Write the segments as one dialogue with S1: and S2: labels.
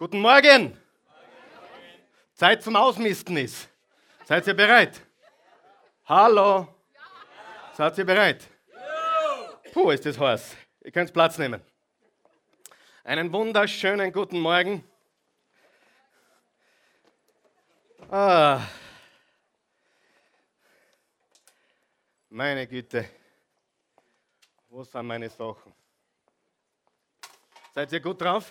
S1: Guten Morgen. Zeit zum Ausmisten ist. Seid ihr bereit? Hallo. Seid ihr bereit? Puh, ist das heiß. Ihr könnt Platz nehmen. Einen wunderschönen guten Morgen. Ah. Meine Güte. Wo sind meine Sachen? Seid ihr gut drauf?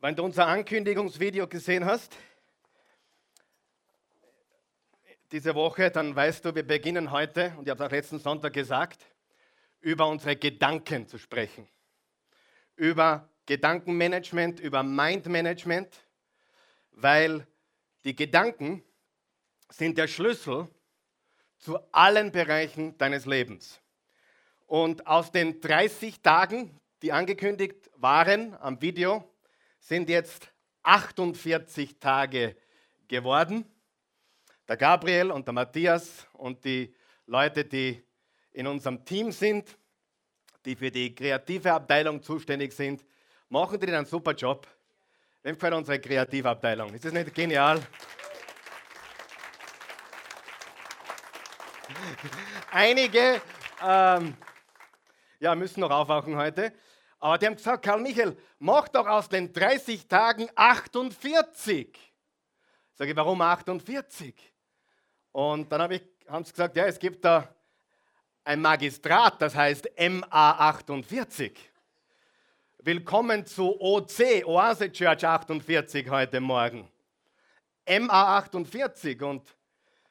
S1: Wenn du unser Ankündigungsvideo gesehen hast, diese Woche, dann weißt du, wir beginnen heute, und ich habe es auch letzten Sonntag gesagt, über unsere Gedanken zu sprechen. Über Gedankenmanagement, über Mindmanagement, weil die Gedanken sind der Schlüssel zu allen Bereichen deines Lebens. Und aus den 30 Tagen, die angekündigt waren am Video, sind jetzt 48 Tage geworden. Der Gabriel und der Matthias und die Leute, die in unserem Team sind, die für die kreative Abteilung zuständig sind, machen die einen super Job. Wem gefällt unsere Kreativabteilung? Ist das nicht genial? Einige ähm, ja, müssen noch aufwachen heute. Aber die haben gesagt, Karl Michael, mach doch aus den 30 Tagen 48. Sage ich, warum 48? Und dann hab ich, haben sie gesagt, ja, es gibt da ein Magistrat, das heißt MA48. Willkommen zu OC, Oase Church 48 heute Morgen. MA48 und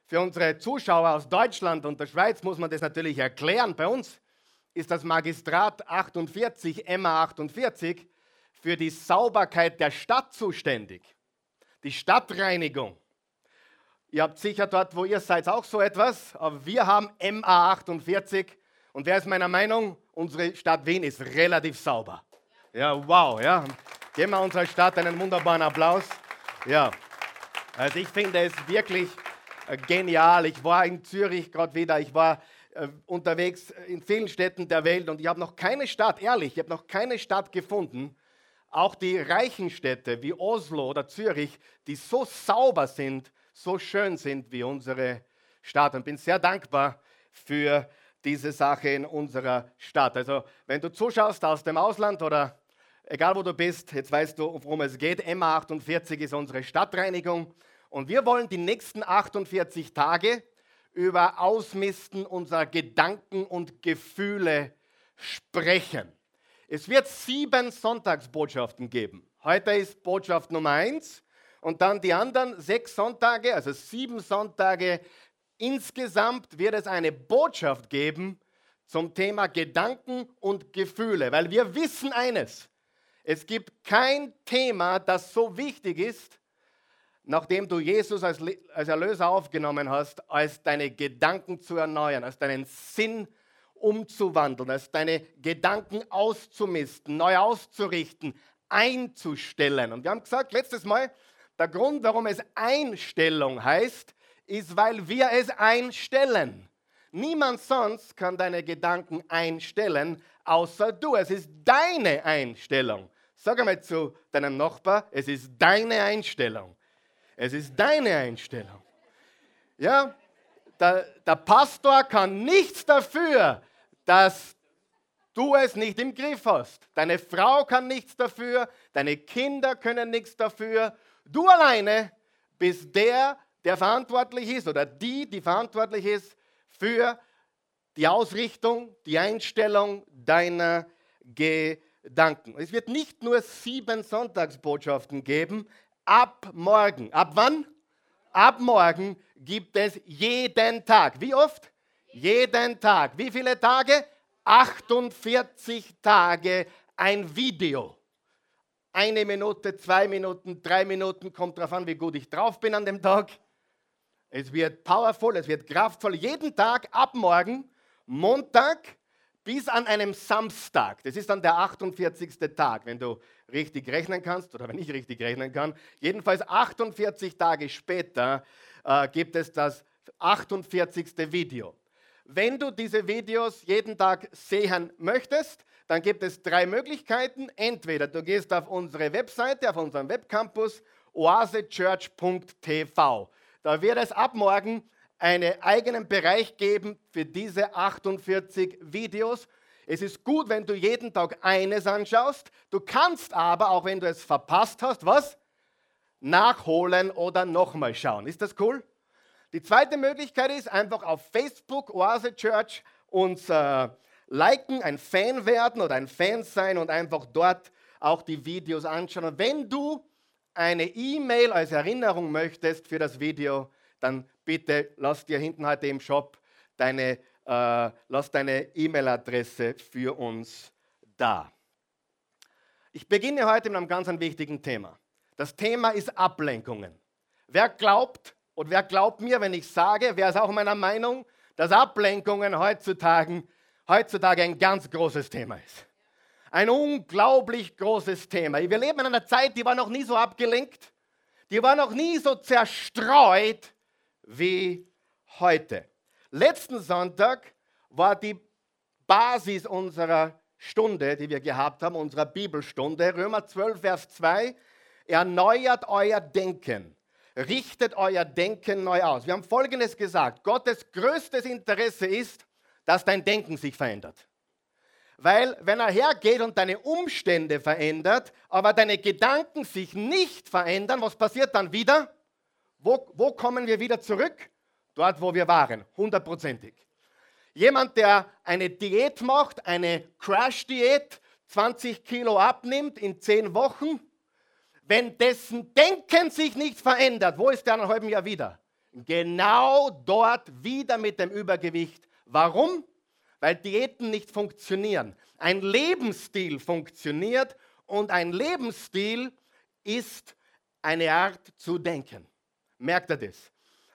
S1: für unsere Zuschauer aus Deutschland und der Schweiz muss man das natürlich erklären. Bei uns ist das Magistrat 48, MA 48, für die Sauberkeit der Stadt zuständig. Die Stadtreinigung. Ihr habt sicher dort, wo ihr seid, auch so etwas, aber wir haben MA 48 und wer ist meiner Meinung? Unsere Stadt Wien ist relativ sauber. Ja, wow, ja. Geben wir unserer Stadt einen wunderbaren Applaus. Ja, also ich finde es wirklich äh, genial. Ich war in Zürich gerade wieder, ich war unterwegs in vielen Städten der Welt und ich habe noch keine Stadt, ehrlich, ich habe noch keine Stadt gefunden, auch die reichen Städte wie Oslo oder Zürich, die so sauber sind, so schön sind wie unsere Stadt. Und bin sehr dankbar für diese Sache in unserer Stadt. Also wenn du zuschaust aus dem Ausland oder egal wo du bist, jetzt weißt du, worum es geht. MA48 ist unsere Stadtreinigung. Und wir wollen die nächsten 48 Tage über Ausmisten unserer Gedanken und Gefühle sprechen. Es wird sieben Sonntagsbotschaften geben. Heute ist Botschaft Nummer eins und dann die anderen sechs Sonntage, also sieben Sonntage. Insgesamt wird es eine Botschaft geben zum Thema Gedanken und Gefühle, weil wir wissen eines. Es gibt kein Thema, das so wichtig ist nachdem du Jesus als, als Erlöser aufgenommen hast, als deine Gedanken zu erneuern, als deinen Sinn umzuwandeln, als deine Gedanken auszumisten, neu auszurichten, einzustellen. Und wir haben gesagt letztes Mal, der Grund, warum es Einstellung heißt, ist, weil wir es einstellen. Niemand sonst kann deine Gedanken einstellen, außer du. Es ist deine Einstellung. Sag einmal zu deinem Nachbar, es ist deine Einstellung. Es ist deine Einstellung. Ja, der, der Pastor kann nichts dafür, dass du es nicht im Griff hast. Deine Frau kann nichts dafür, deine Kinder können nichts dafür. Du alleine bist der, der verantwortlich ist oder die, die verantwortlich ist für die Ausrichtung, die Einstellung deiner Gedanken. Es wird nicht nur sieben Sonntagsbotschaften geben, ab morgen. Ab wann? Ab morgen gibt es jeden Tag. Wie oft? Jeden Tag. Wie viele Tage? 48 Tage ein Video. Eine Minute, zwei Minuten, drei Minuten, kommt darauf an, wie gut ich drauf bin an dem Tag. Es wird powerful, es wird kraftvoll. Jeden Tag ab morgen, Montag bis an einem Samstag. Das ist dann der 48. Tag, wenn du richtig rechnen kannst oder wenn ich richtig rechnen kann. Jedenfalls 48 Tage später äh, gibt es das 48. Video. Wenn du diese Videos jeden Tag sehen möchtest, dann gibt es drei Möglichkeiten. Entweder du gehst auf unsere Webseite, auf unseren Webcampus oasechurch.tv. Da wird es ab morgen einen eigenen Bereich geben für diese 48 Videos. Es ist gut, wenn du jeden Tag eines anschaust. Du kannst aber, auch wenn du es verpasst hast, was? Nachholen oder nochmal schauen. Ist das cool? Die zweite Möglichkeit ist einfach auf Facebook Oase Church uns äh, liken, ein Fan werden oder ein Fan sein und einfach dort auch die Videos anschauen. Und wenn du eine E-Mail als Erinnerung möchtest für das Video, dann bitte lass dir hinten heute im Shop deine, äh, lass deine E-Mail-Adresse für uns da. Ich beginne heute mit einem ganz wichtigen Thema. Das Thema ist Ablenkungen. Wer glaubt und wer glaubt mir, wenn ich sage, wer ist auch meiner Meinung, dass Ablenkungen heutzutage, heutzutage ein ganz großes Thema ist. Ein unglaublich großes Thema. Wir leben in einer Zeit, die war noch nie so abgelenkt, die war noch nie so zerstreut wie heute. Letzten Sonntag war die Basis unserer Stunde, die wir gehabt haben, unserer Bibelstunde, Römer 12, Vers 2, erneuert euer Denken, richtet euer Denken neu aus. Wir haben Folgendes gesagt, Gottes größtes Interesse ist, dass dein Denken sich verändert. Weil wenn er hergeht und deine Umstände verändert, aber deine Gedanken sich nicht verändern, was passiert dann wieder? Wo, wo kommen wir wieder zurück? Dort, wo wir waren, hundertprozentig. Jemand, der eine Diät macht, eine Crash-Diät, 20 Kilo abnimmt in 10 Wochen, wenn dessen Denken sich nicht verändert, wo ist der in einem halben Jahr wieder? Genau dort wieder mit dem Übergewicht. Warum? Weil Diäten nicht funktionieren. Ein Lebensstil funktioniert und ein Lebensstil ist eine Art zu denken. Merkt ihr das?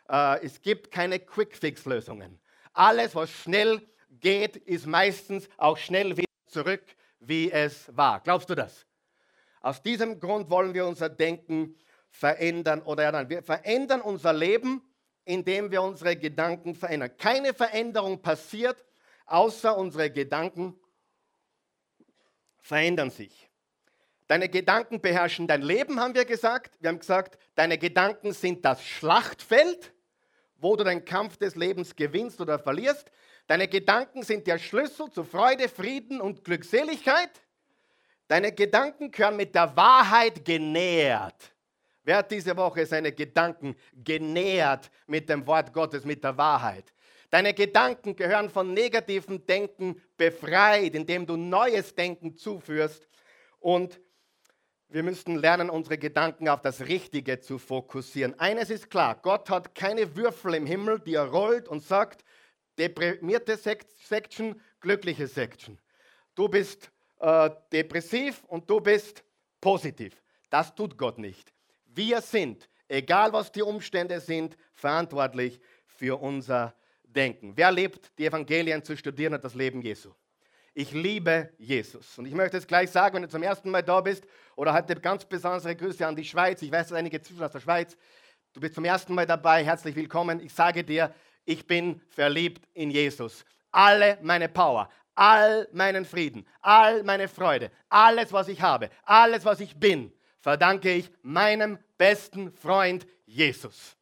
S1: Äh, es gibt keine Quick-Fix-Lösungen. Alles, was schnell geht, ist meistens auch schnell wieder zurück, wie es war. Glaubst du das? Aus diesem Grund wollen wir unser Denken verändern oder ja, wir verändern unser Leben, indem wir unsere Gedanken verändern. Keine Veränderung passiert, außer unsere Gedanken verändern sich. Deine Gedanken beherrschen dein Leben, haben wir gesagt. Wir haben gesagt, deine Gedanken sind das Schlachtfeld, wo du den Kampf des Lebens gewinnst oder verlierst. Deine Gedanken sind der Schlüssel zu Freude, Frieden und Glückseligkeit. Deine Gedanken gehören mit der Wahrheit genährt. Wer hat diese Woche seine Gedanken genährt mit dem Wort Gottes, mit der Wahrheit? Deine Gedanken gehören von negativem Denken befreit, indem du neues Denken zuführst. Und wir müssten lernen, unsere Gedanken auf das Richtige zu fokussieren. Eines ist klar, Gott hat keine Würfel im Himmel, die er rollt und sagt, deprimierte Section, glückliche Section. Du bist äh, depressiv und du bist positiv. Das tut Gott nicht. Wir sind, egal was die Umstände sind, verantwortlich für unser Denken. Wer lebt, die Evangelien zu studieren und das Leben Jesu? Ich liebe Jesus. Und ich möchte es gleich sagen, wenn du zum ersten Mal da bist oder heute ganz besondere Grüße an die Schweiz. Ich weiß, dass einige Zuschauer aus der Schweiz. Du bist zum ersten Mal dabei. Herzlich willkommen. Ich sage dir, ich bin verliebt in Jesus. Alle meine Power, all meinen Frieden, all meine Freude, alles, was ich habe, alles, was ich bin, verdanke ich meinem besten Freund Jesus.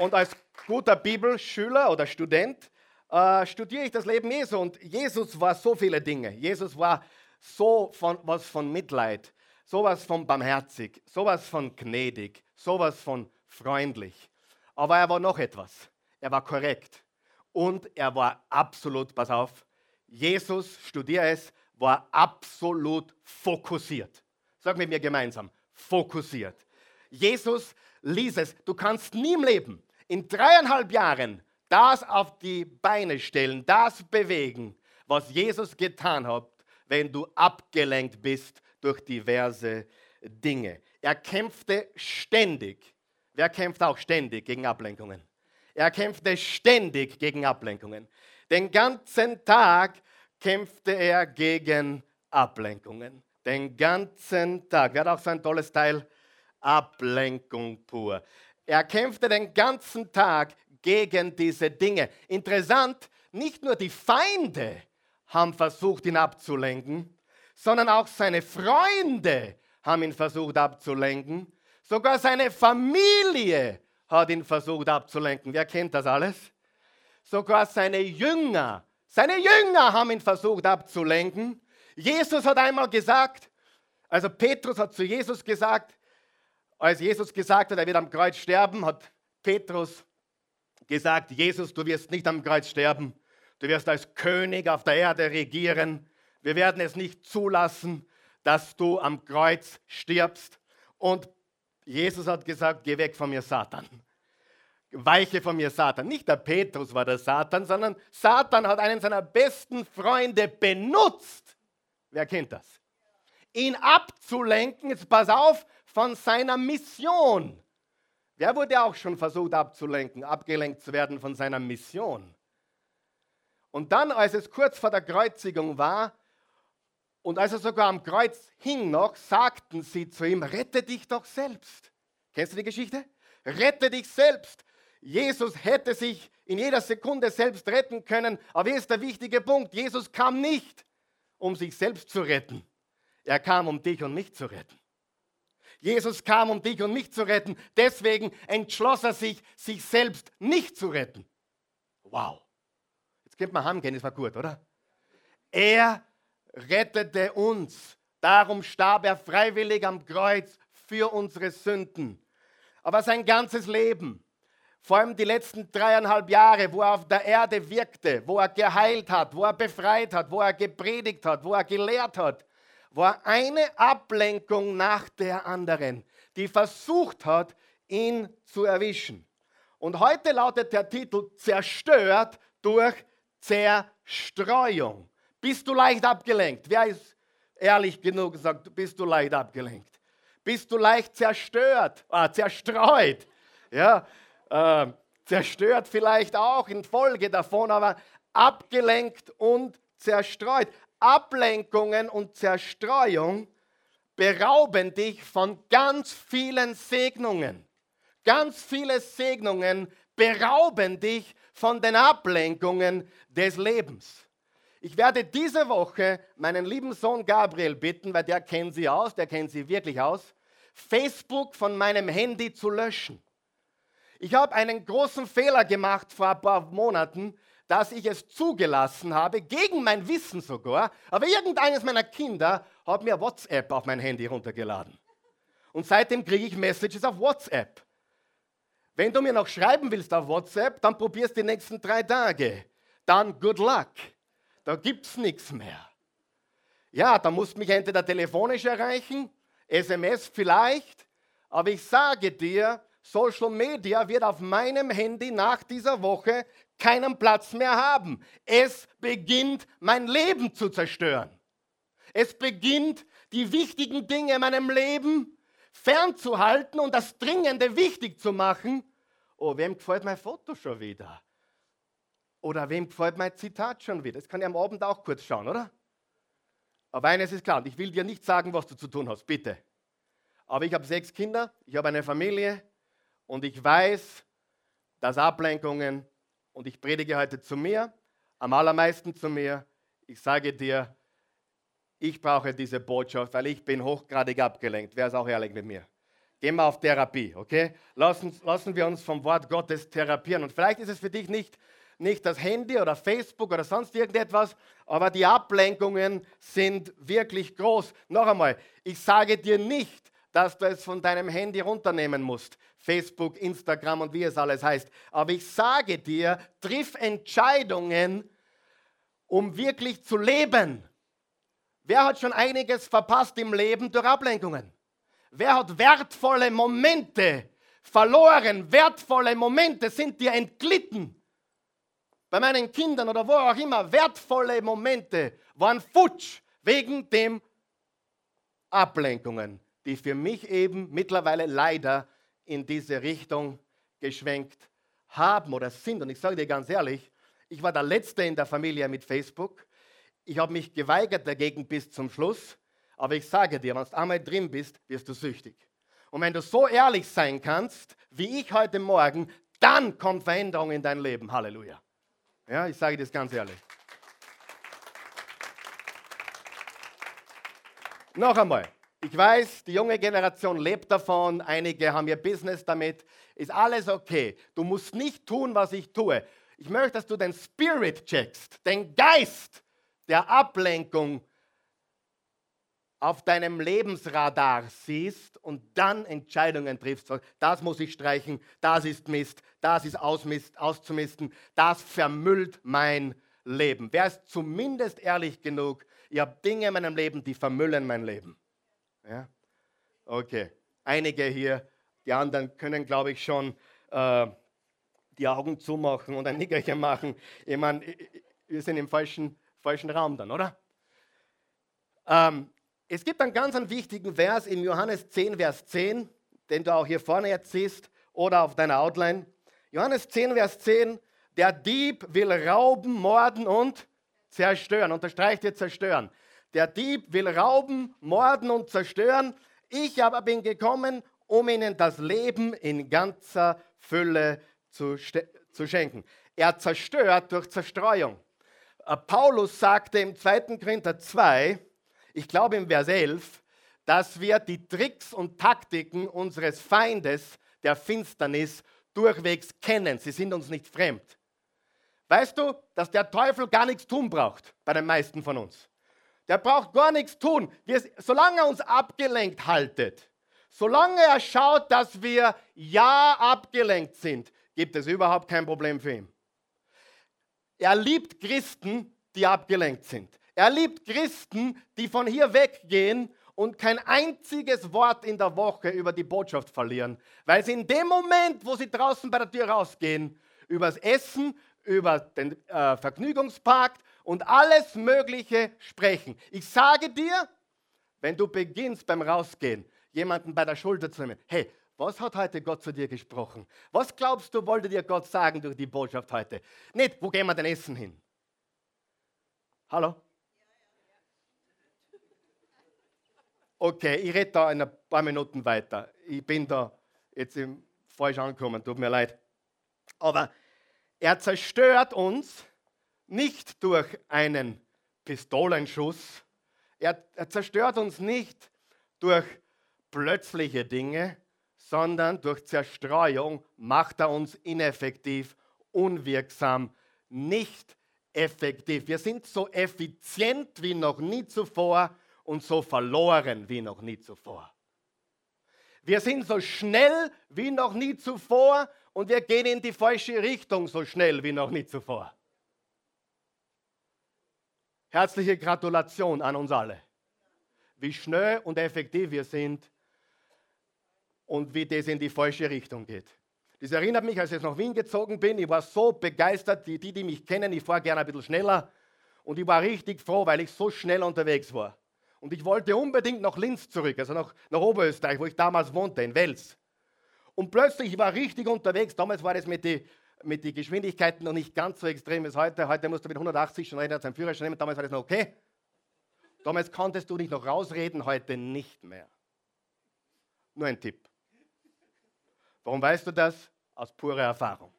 S1: Und als guter Bibelschüler oder Student äh, studiere ich das Leben Jesu. Und Jesus war so viele Dinge. Jesus war so von, was von Mitleid, sowas von barmherzig, sowas von gnädig, sowas von freundlich. Aber er war noch etwas. Er war korrekt. Und er war absolut, pass auf, Jesus, studiere es, war absolut fokussiert. Sag mit mir gemeinsam, fokussiert. Jesus ließ es, du kannst nie im Leben, in dreieinhalb Jahren, das auf die Beine stellen, das bewegen, was Jesus getan hat, wenn du abgelenkt bist durch diverse Dinge. Er kämpfte ständig Wer kämpft auch ständig gegen Ablenkungen? Er kämpfte ständig gegen Ablenkungen. Den ganzen Tag kämpfte er gegen Ablenkungen. Den ganzen Tag. Wer hat auch so ein tolles Teil Ablenkung pur. Er kämpfte den ganzen Tag gegen diese Dinge. Interessant, nicht nur die Feinde haben versucht, ihn abzulenken, sondern auch seine Freunde haben ihn versucht abzulenken. Sogar seine Familie hat ihn versucht abzulenken. Wer kennt das alles? Sogar seine Jünger, seine Jünger haben ihn versucht abzulenken. Jesus hat einmal gesagt, also Petrus hat zu Jesus gesagt, als Jesus gesagt hat, er wird am Kreuz sterben, hat Petrus gesagt, Jesus, du wirst nicht am Kreuz sterben, du wirst als König auf der Erde regieren. Wir werden es nicht zulassen, dass du am Kreuz stirbst. Und Jesus hat gesagt, geh weg von mir, Satan. Weiche von mir, Satan. Nicht der Petrus war der Satan, sondern Satan hat einen seiner besten Freunde benutzt. Wer kennt das? Ihn abzulenken, jetzt pass auf, von seiner Mission. Wer wurde auch schon versucht abzulenken, abgelenkt zu werden von seiner Mission? Und dann, als es kurz vor der Kreuzigung war und als er sogar am Kreuz hing noch, sagten sie zu ihm, rette dich doch selbst. Kennst du die Geschichte? Rette dich selbst. Jesus hätte sich in jeder Sekunde selbst retten können, aber hier ist der wichtige Punkt. Jesus kam nicht, um sich selbst zu retten. Er kam, um dich und mich zu retten. Jesus kam, um dich und mich zu retten. Deswegen entschloss er sich, sich selbst nicht zu retten. Wow. Jetzt könnte man heimgehen, das war gut, oder? Er rettete uns. Darum starb er freiwillig am Kreuz für unsere Sünden. Aber sein ganzes Leben, vor allem die letzten dreieinhalb Jahre, wo er auf der Erde wirkte, wo er geheilt hat, wo er befreit hat, wo er gepredigt hat, wo er gelehrt hat, war eine Ablenkung nach der anderen, die versucht hat, ihn zu erwischen. Und heute lautet der Titel Zerstört durch Zerstreuung. Bist du leicht abgelenkt? Wer ist ehrlich genug gesagt, bist du leicht abgelenkt? Bist du leicht zerstört, ah, zerstreut? Ja, äh, zerstört vielleicht auch infolge davon, aber abgelenkt und zerstreut. Ablenkungen und Zerstreuung berauben dich von ganz vielen Segnungen. Ganz viele Segnungen berauben dich von den Ablenkungen des Lebens. Ich werde diese Woche meinen lieben Sohn Gabriel bitten, weil der kennt sie aus, der kennt sie wirklich aus, Facebook von meinem Handy zu löschen. Ich habe einen großen Fehler gemacht vor ein paar Monaten dass ich es zugelassen habe, gegen mein Wissen sogar, aber irgendeines meiner Kinder hat mir WhatsApp auf mein Handy runtergeladen. Und seitdem kriege ich Messages auf WhatsApp. Wenn du mir noch schreiben willst auf WhatsApp, dann probierst die nächsten drei Tage. Dann good luck. Da gibt es nichts mehr. Ja, da musst du mich entweder telefonisch erreichen, SMS vielleicht, aber ich sage dir, Social Media wird auf meinem Handy nach dieser Woche keinen Platz mehr haben. Es beginnt mein Leben zu zerstören. Es beginnt die wichtigen Dinge in meinem Leben fernzuhalten und das Dringende wichtig zu machen. Oh, wem gefällt mein Foto schon wieder? Oder wem gefällt mein Zitat schon wieder? Das kann ich am Abend auch kurz schauen, oder? Aber eines ist klar, ich will dir nicht sagen, was du zu tun hast, bitte. Aber ich habe sechs Kinder, ich habe eine Familie und ich weiß, dass Ablenkungen und ich predige heute zu mir, am allermeisten zu mir. Ich sage dir, ich brauche diese Botschaft, weil ich bin hochgradig abgelenkt. Wer ist auch ehrlich mit mir? Gehen wir auf Therapie, okay? Lassen, lassen wir uns vom Wort Gottes therapieren. Und vielleicht ist es für dich nicht, nicht das Handy oder Facebook oder sonst irgendetwas, aber die Ablenkungen sind wirklich groß. Noch einmal, ich sage dir nicht, dass du es von deinem Handy runternehmen musst. Facebook, Instagram und wie es alles heißt. Aber ich sage dir, triff Entscheidungen, um wirklich zu leben. Wer hat schon einiges verpasst im Leben durch Ablenkungen? Wer hat wertvolle Momente verloren? Wertvolle Momente sind dir entglitten. Bei meinen Kindern oder wo auch immer, wertvolle Momente waren futsch wegen dem Ablenkungen die für mich eben mittlerweile leider in diese Richtung geschwenkt haben oder sind. Und ich sage dir ganz ehrlich, ich war der Letzte in der Familie mit Facebook. Ich habe mich geweigert dagegen bis zum Schluss. Aber ich sage dir, wenn du einmal drin bist, wirst du süchtig. Und wenn du so ehrlich sein kannst, wie ich heute Morgen, dann kommt Veränderung in dein Leben. Halleluja. Ja, ich sage das ganz ehrlich. Noch einmal, ich weiß, die junge Generation lebt davon, einige haben ihr Business damit, ist alles okay. Du musst nicht tun, was ich tue. Ich möchte, dass du den Spirit checkst, den Geist der Ablenkung auf deinem Lebensradar siehst und dann Entscheidungen triffst. Das muss ich streichen, das ist Mist, das ist ausmist, auszumisten, das vermüllt mein Leben. Wer ist zumindest ehrlich genug? Ich habe Dinge in meinem Leben, die vermüllen mein Leben. Ja? Okay, einige hier, die anderen können, glaube ich, schon äh, die Augen zumachen und ein Nickerchen machen. Ich meine, wir sind im falschen, falschen Raum dann, oder? Ähm, es gibt einen ganz einen wichtigen Vers in Johannes 10, Vers 10, den du auch hier vorne jetzt siehst oder auf deiner Outline. Johannes 10, Vers 10, der Dieb will rauben, morden und zerstören. Unterstreicht ihr zerstören. Der Dieb will rauben, morden und zerstören. Ich aber bin gekommen, um ihnen das Leben in ganzer Fülle zu, zu schenken. Er zerstört durch Zerstreuung. Äh, Paulus sagte im 2. Korinther 2, ich glaube im Vers 11, dass wir die Tricks und Taktiken unseres Feindes, der Finsternis, durchwegs kennen. Sie sind uns nicht fremd. Weißt du, dass der Teufel gar nichts tun braucht bei den meisten von uns? Der braucht gar nichts tun. Wir, solange er uns abgelenkt haltet, solange er schaut, dass wir ja abgelenkt sind, gibt es überhaupt kein Problem für ihn. Er liebt Christen, die abgelenkt sind. Er liebt Christen, die von hier weggehen und kein einziges Wort in der Woche über die Botschaft verlieren, weil sie in dem Moment, wo sie draußen bei der Tür rausgehen, übers Essen, über den äh, Vergnügungspark und alles Mögliche sprechen. Ich sage dir, wenn du beginnst beim Rausgehen, jemanden bei der Schulter zu nehmen, hey, was hat heute Gott zu dir gesprochen? Was glaubst du, wollte dir Gott sagen durch die Botschaft heute? Nicht, wo gehen wir denn essen hin? Hallo? Okay, ich rede da in ein paar Minuten weiter. Ich bin da jetzt im falsch angekommen, tut mir leid. Aber er zerstört uns nicht durch einen Pistolenschuss. Er, er zerstört uns nicht durch plötzliche Dinge, sondern durch Zerstreuung macht er uns ineffektiv, unwirksam, nicht effektiv. Wir sind so effizient wie noch nie zuvor und so verloren wie noch nie zuvor. Wir sind so schnell wie noch nie zuvor und wir gehen in die falsche Richtung so schnell wie noch nie zuvor. Herzliche Gratulation an uns alle. Wie schnell und effektiv wir sind und wie das in die falsche Richtung geht. Das erinnert mich, als ich nach Wien gezogen bin. Ich war so begeistert, die, die, die mich kennen, ich fahre gerne ein bisschen schneller. Und ich war richtig froh, weil ich so schnell unterwegs war. Und ich wollte unbedingt nach Linz zurück, also nach, nach Oberösterreich, wo ich damals wohnte, in Wels. Und plötzlich, ich war richtig unterwegs. Damals war das mit den mit die Geschwindigkeiten noch nicht ganz so extrem wie heute. Heute musst du mit 180 schon reden, seinen Führerschein nehmen. Damals war das noch okay. Damals konntest du dich noch rausreden, heute nicht mehr. Nur ein Tipp. Warum weißt du das? Aus purer Erfahrung.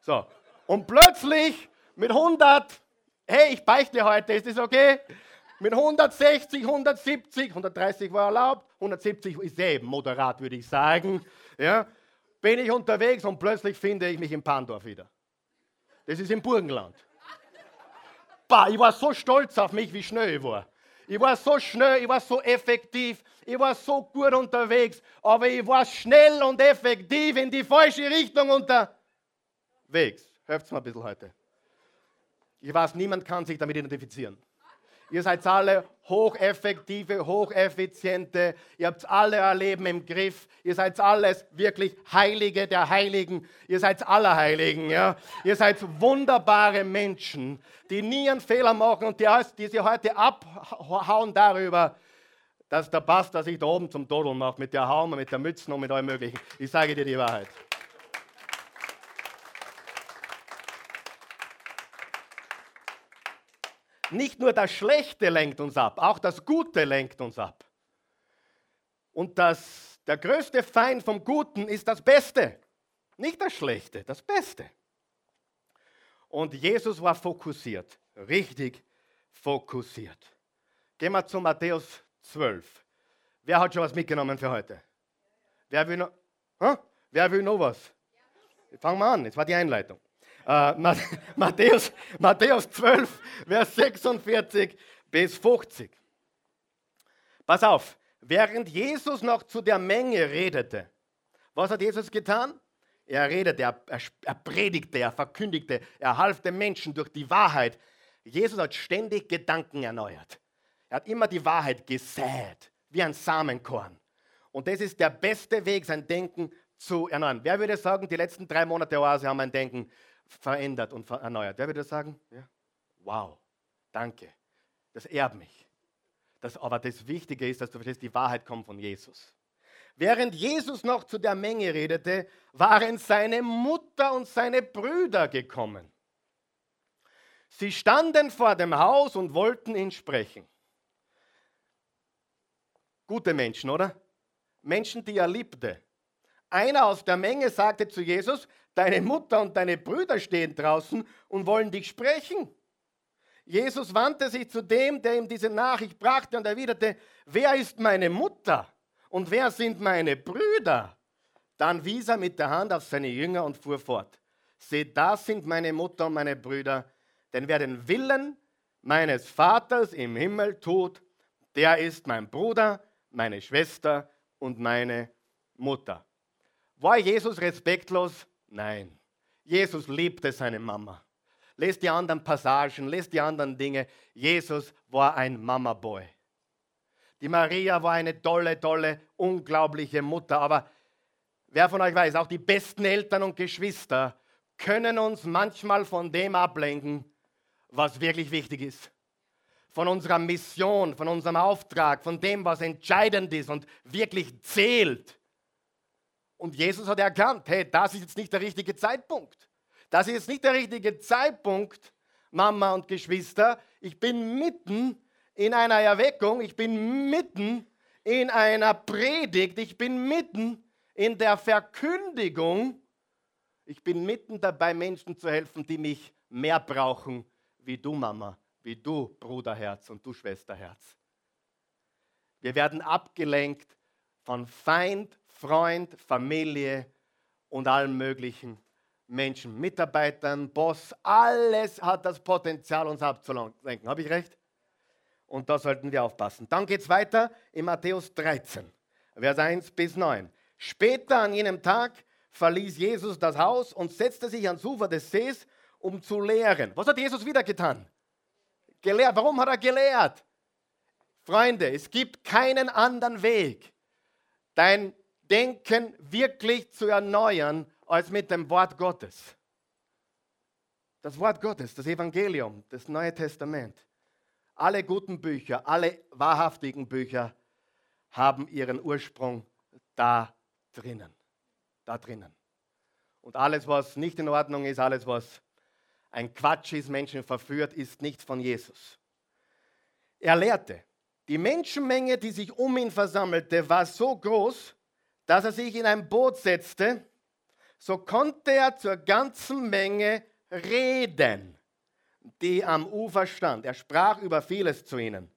S1: So, und plötzlich mit 100, hey, ich beichte heute, ist das okay? Mit 160, 170, 130 war erlaubt, 170 ist eben moderat, würde ich sagen. Ja, bin ich unterwegs und plötzlich finde ich mich in Pandorf wieder. Das ist im Burgenland. Bah, ich war so stolz auf mich, wie schnell ich war. Ich war so schnell, ich war so effektiv, ich war so gut unterwegs, aber ich war schnell und effektiv in die falsche Richtung unterwegs. Hört mir ein bisschen heute. Ich weiß, niemand kann sich damit identifizieren. Ihr seid alle hocheffektive, hocheffiziente. Ihr habt alle euer Leben im Griff. Ihr seid alles wirklich Heilige der Heiligen. Ihr seid alle Heiligen. Ja? Ihr seid wunderbare Menschen, die nie einen Fehler machen und die, die sie heute abhauen darüber, dass der Pastor sich da oben zum Todel macht mit der Haume, mit der Mütze und mit allem Möglichen. Ich sage dir die Wahrheit. Nicht nur das Schlechte lenkt uns ab, auch das Gute lenkt uns ab. Und das, Der größte Feind vom Guten ist das Beste. Nicht das Schlechte, das Beste. Und Jesus war fokussiert, richtig fokussiert. Gehen wir zu Matthäus 12. Wer hat schon was mitgenommen für heute? Wer will noch, huh? Wer will noch was? Fangen wir an, jetzt war die Einleitung. Äh, Matthäus, Matthäus 12, Vers 46 bis 50. Pass auf, während Jesus noch zu der Menge redete, was hat Jesus getan? Er redete, er, er, er predigte, er verkündigte, er half den Menschen durch die Wahrheit. Jesus hat ständig Gedanken erneuert. Er hat immer die Wahrheit gesät, wie ein Samenkorn. Und das ist der beste Weg, sein Denken zu erneuern. Wer würde sagen, die letzten drei Monate Oase haben mein Denken verändert und erneuert? Wer würde sagen? Ja? Wow, danke. Das ehrt mich. Das, aber das Wichtige ist, dass du verstehst, die Wahrheit kommt von Jesus. Während Jesus noch zu der Menge redete, waren seine Mutter und seine Brüder gekommen. Sie standen vor dem Haus und wollten ihn sprechen. Gute Menschen, oder? Menschen, die er liebte. Einer aus der Menge sagte zu Jesus, deine Mutter und deine Brüder stehen draußen und wollen dich sprechen. Jesus wandte sich zu dem, der ihm diese Nachricht brachte und erwiderte, wer ist meine Mutter? Und wer sind meine Brüder? Dann wies er mit der Hand auf seine Jünger und fuhr fort. Seht, das sind meine Mutter und meine Brüder, denn wer den Willen meines Vaters im Himmel tut, der ist mein Bruder, meine Schwester und meine Mutter. War Jesus respektlos? Nein. Jesus liebte seine Mama. Lest die anderen Passagen, lest die anderen Dinge. Jesus war ein Mama-Boy. Die Maria war eine tolle, tolle, unglaubliche Mutter. Aber wer von euch weiß, auch die besten Eltern und Geschwister können uns manchmal von dem ablenken, was wirklich wichtig ist. Von unserer Mission, von unserem Auftrag, von dem, was entscheidend ist und wirklich zählt. Und Jesus hat erkannt, hey, das ist jetzt nicht der richtige Zeitpunkt. Das ist jetzt nicht der richtige Zeitpunkt, Mama und Geschwister. Ich bin mitten in einer Erweckung, ich bin mitten in einer Predigt, ich bin mitten in der Verkündigung. Ich bin mitten dabei, Menschen zu helfen, die mich mehr brauchen, wie du, Mama, wie du, Bruderherz und du, Schwesterherz. Wir werden abgelenkt von Feind, Freund, Familie und allen möglichen Menschen, Mitarbeitern, Boss. Alles hat das Potenzial, uns abzulenken. Habe ich recht? Und da sollten wir aufpassen. Dann geht es weiter in Matthäus 13, Vers 1 bis 9. Später an jenem Tag verließ Jesus das Haus und setzte sich ans Ufer des Sees, um zu lehren. Was hat Jesus wieder getan? Gelehrt. Warum hat er gelehrt? Freunde, es gibt keinen anderen Weg, dein Denken wirklich zu erneuern, als mit dem Wort Gottes. Das Wort Gottes, das Evangelium, das Neue Testament. Alle guten Bücher, alle wahrhaftigen Bücher haben ihren Ursprung da drinnen. Da drinnen. Und alles, was nicht in Ordnung ist, alles, was ein Quatsch ist, Menschen verführt, ist nicht von Jesus. Er lehrte, die Menschenmenge, die sich um ihn versammelte, war so groß, dass er sich in ein Boot setzte, so konnte er zur ganzen Menge reden die am Ufer stand. Er sprach über vieles zu ihnen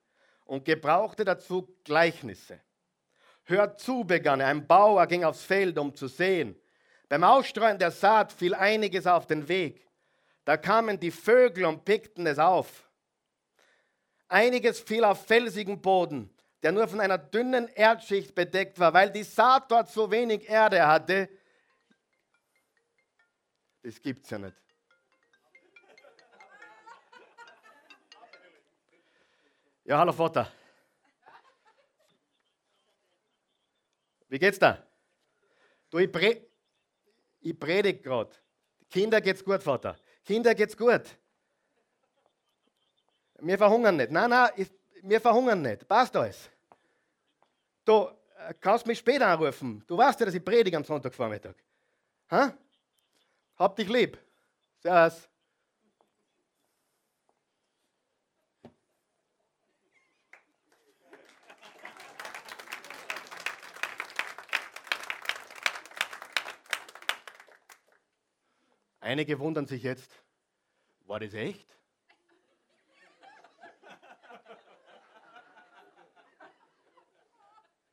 S1: und gebrauchte dazu Gleichnisse. Hört zu, begann er. Ein Bauer ging aufs Feld, um zu sehen. Beim Ausstreuen der Saat fiel einiges auf den Weg. Da kamen die Vögel und pickten es auf. Einiges fiel auf felsigen Boden, der nur von einer dünnen Erdschicht bedeckt war, weil die Saat dort so wenig Erde hatte. Das gibt's ja nicht. Ja, hallo Vater. Wie geht's da? Du, ich, pre ich predige gerade. Kinder geht's gut, Vater. Kinder geht's gut. Wir verhungern nicht. Nein, nein, wir verhungern nicht. Passt alles. Du äh, kannst mich später anrufen. Du weißt ja, dass ich predige am Sonntagvormittag. Ha? Hab dich lieb. Servus. Einige wundern sich jetzt, war das echt?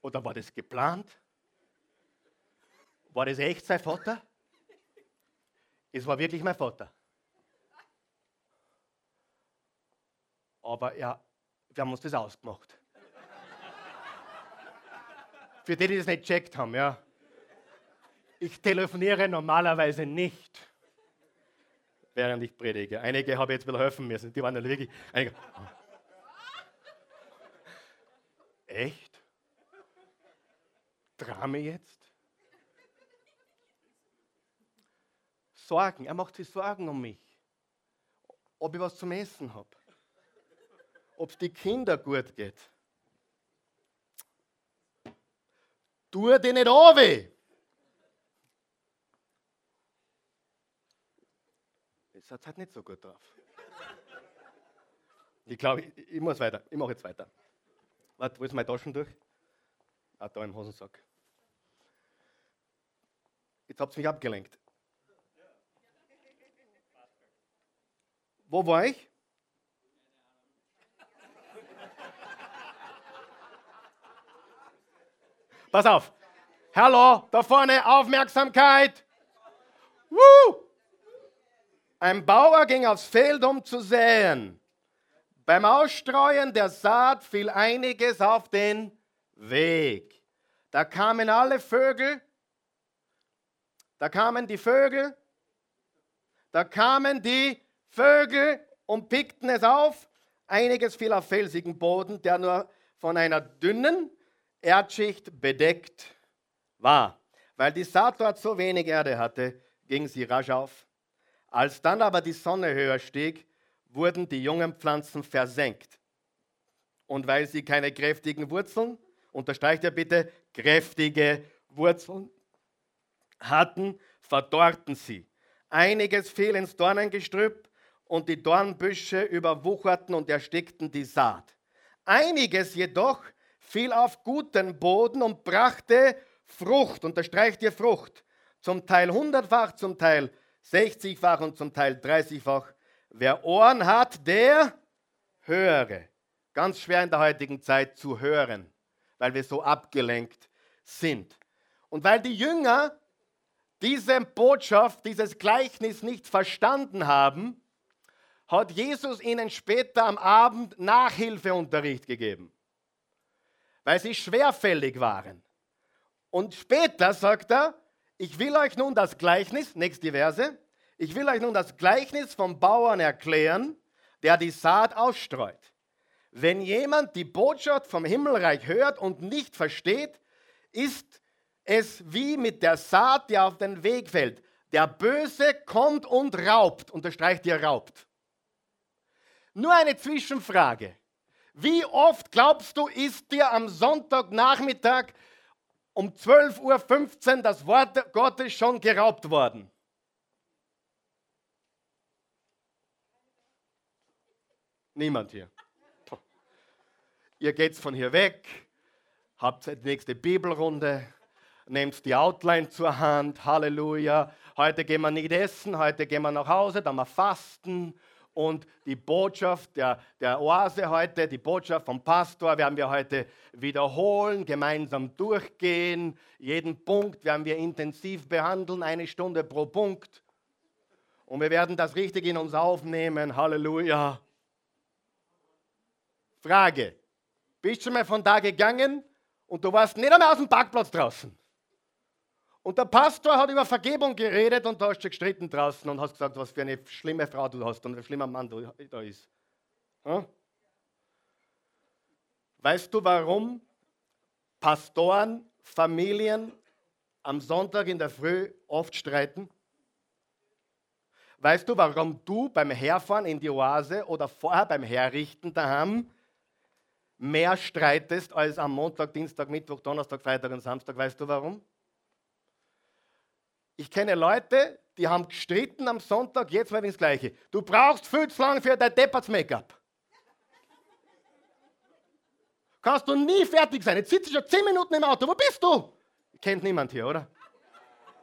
S1: Oder war das geplant? War das echt sein Vater? Es war wirklich mein Vater. Aber ja, wir haben uns das ausgemacht. Für die, die das nicht checkt haben, ja. Ich telefoniere normalerweise nicht, während ich predige. Einige habe ich jetzt wieder helfen müssen. Die waren wirklich. Einige, Echt? Drame jetzt? Sorgen. Er macht sich Sorgen um mich. Ob ich was zum Essen habe. Ob es die Kinder gut geht. Tu dir nicht an weh. Jetzt hat halt nicht so gut drauf. Ich glaube, ich, ich, muss weiter. Ich mache jetzt weiter. Warte, wo ist meine Taschen Ah, da im Hosensack. Jetzt habt ihr mich abgelenkt. Wo war ich? Pass auf. Hallo, da vorne Aufmerksamkeit. Woo! Ein Bauer ging aufs Feld, um zu säen. Beim Ausstreuen der Saat fiel einiges auf den Weg. Da kamen alle Vögel, da kamen die Vögel, da kamen die Vögel und pickten es auf. Einiges fiel auf felsigen Boden, der nur von einer dünnen Erdschicht bedeckt war. Weil die Saat dort so wenig Erde hatte, ging sie rasch auf. Als dann aber die Sonne höher stieg, wurden die jungen Pflanzen versenkt. Und weil sie keine kräftigen Wurzeln, unterstreicht er bitte, kräftige Wurzeln hatten, verdorrten sie. Einiges fiel ins Dornengestrüpp und die Dornbüsche überwucherten und erstickten die Saat. Einiges jedoch fiel auf guten Boden und brachte Frucht, unterstreicht ihr Frucht, zum Teil hundertfach, zum Teil 60-fach und zum Teil 30-fach. Wer Ohren hat, der höre. Ganz schwer in der heutigen Zeit zu hören, weil wir so abgelenkt sind. Und weil die Jünger diese Botschaft, dieses Gleichnis nicht verstanden haben, hat Jesus ihnen später am Abend Nachhilfeunterricht gegeben, weil sie schwerfällig waren. Und später sagt er, ich will euch nun das Gleichnis, nächste Verse, ich will euch nun das Gleichnis vom Bauern erklären, der die Saat ausstreut. Wenn jemand die Botschaft vom Himmelreich hört und nicht versteht, ist es wie mit der Saat, die auf den Weg fällt. Der Böse kommt und raubt, unterstreicht ihr raubt. Nur eine Zwischenfrage. Wie oft glaubst du, ist dir am Sonntagnachmittag um 12.15 Uhr das Wort Gottes schon geraubt worden? Niemand hier. Ihr geht von hier weg, habt die nächste Bibelrunde, nehmt die Outline zur Hand, Halleluja. Heute gehen wir nicht essen, heute gehen wir nach Hause, dann wir fasten und die Botschaft der, der Oase heute, die Botschaft vom Pastor werden wir heute wiederholen, gemeinsam durchgehen. Jeden Punkt werden wir intensiv behandeln, eine Stunde pro Punkt. Und wir werden das richtig in uns aufnehmen. Halleluja. Frage. Bist du schon mal von da gegangen und du warst nicht einmal aus dem Parkplatz draußen? Und der Pastor hat über Vergebung geredet und da hast du gestritten draußen und hast gesagt, was für eine schlimme Frau du hast und ein schlimmer Mann du da ist. Hm? Weißt du, warum Pastoren, Familien am Sonntag in der Früh oft streiten? Weißt du, warum du beim Herfahren in die Oase oder vorher beim Herrichten daheim mehr streitest als am Montag, Dienstag, Mittwoch, Donnerstag, Freitag und Samstag? Weißt du warum? Ich kenne Leute, die haben gestritten am Sonntag, jetzt war das Gleiche. Du brauchst viel zu lange für dein Depperts Make-up. Kannst du nie fertig sein. Jetzt sitze ich schon 10 Minuten im Auto. Wo bist du? Kennt niemand hier, oder?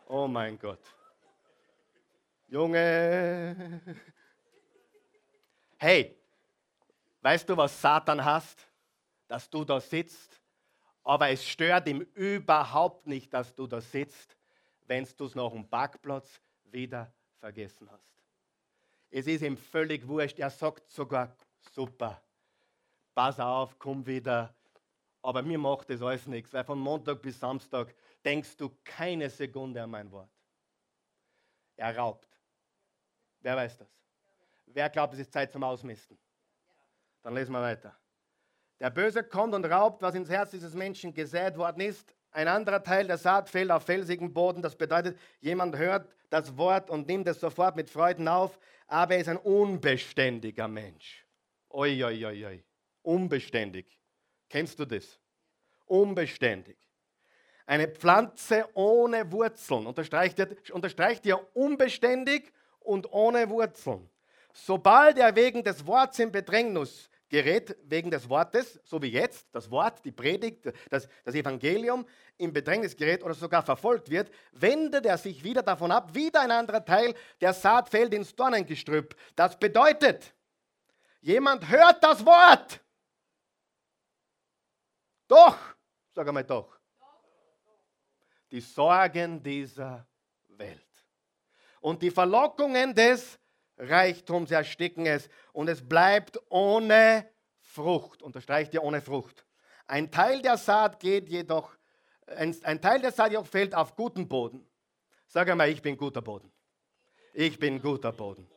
S1: Oh mein Gott. Junge. Hey, weißt du, was Satan hasst? Dass du da sitzt, aber es stört ihm überhaupt nicht, dass du da sitzt, wenn du es nach dem Parkplatz wieder vergessen hast. Es ist ihm völlig wurscht. Er sagt sogar, super, pass auf, komm wieder. Aber mir macht das alles nichts, weil von Montag bis Samstag denkst du keine Sekunde an mein Wort. Er raubt. Wer weiß das? Wer glaubt, es ist Zeit zum Ausmisten? Dann lesen wir weiter. Der Böse kommt und raubt, was ins Herz dieses Menschen gesät worden ist. Ein anderer Teil der Saat fällt auf felsigen Boden. Das bedeutet, jemand hört das Wort und nimmt es sofort mit Freuden auf, aber er ist ein unbeständiger Mensch. Oi, oi, oi, oi. Unbeständig. Kennst du das? Unbeständig. Eine Pflanze ohne Wurzeln. Unterstreicht, unterstreicht unbeständig und ohne Wurzeln. Sobald er wegen des Wortes in Bedrängnis gerät, wegen des Wortes, so wie jetzt, das Wort, die Predigt, das, das Evangelium, in Bedrängnis gerät oder sogar verfolgt wird, wendet er sich wieder davon ab, wieder ein anderer Teil der Saat fällt ins Dornengestrüpp. Das bedeutet, jemand hört das Wort. Doch, sag einmal doch die Sorgen dieser Welt. Und die Verlockungen des Reichtums ersticken es und es bleibt ohne Frucht. Unterstreicht ihr ohne Frucht. Ein Teil der Saat geht jedoch, ein, ein Teil der Saat jedoch fällt auf guten Boden. Sag einmal, ich bin guter Boden. Ich bin guter Boden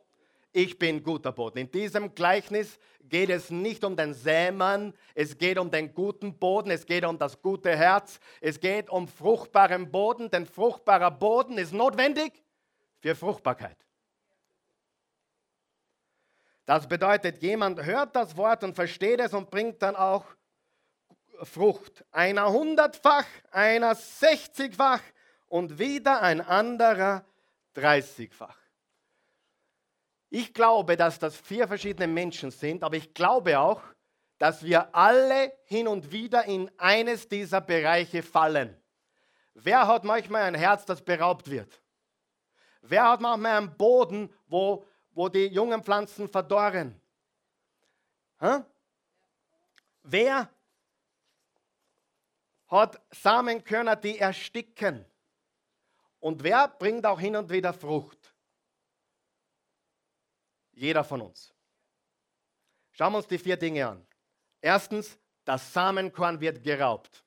S1: ich bin guter Boden. In diesem Gleichnis geht es nicht um den Sämann, es geht um den guten Boden, es geht um das gute Herz, es geht um fruchtbaren Boden, denn fruchtbarer Boden ist notwendig für Fruchtbarkeit. Das bedeutet, jemand hört das Wort und versteht es und bringt dann auch Frucht. Einer hundertfach, einer sechzigfach und wieder ein anderer dreißigfach. Ich glaube, dass das vier verschiedene Menschen sind, aber ich glaube auch, dass wir alle hin und wieder in eines dieser Bereiche fallen. Wer hat manchmal ein Herz, das beraubt wird? Wer hat manchmal einen Boden, wo, wo die jungen Pflanzen verdorren? Hä? Wer hat Samenkörner, die ersticken? Und wer bringt auch hin und wieder Frucht? Jeder von uns. Schauen wir uns die vier Dinge an. Erstens, das Samenkorn wird geraubt.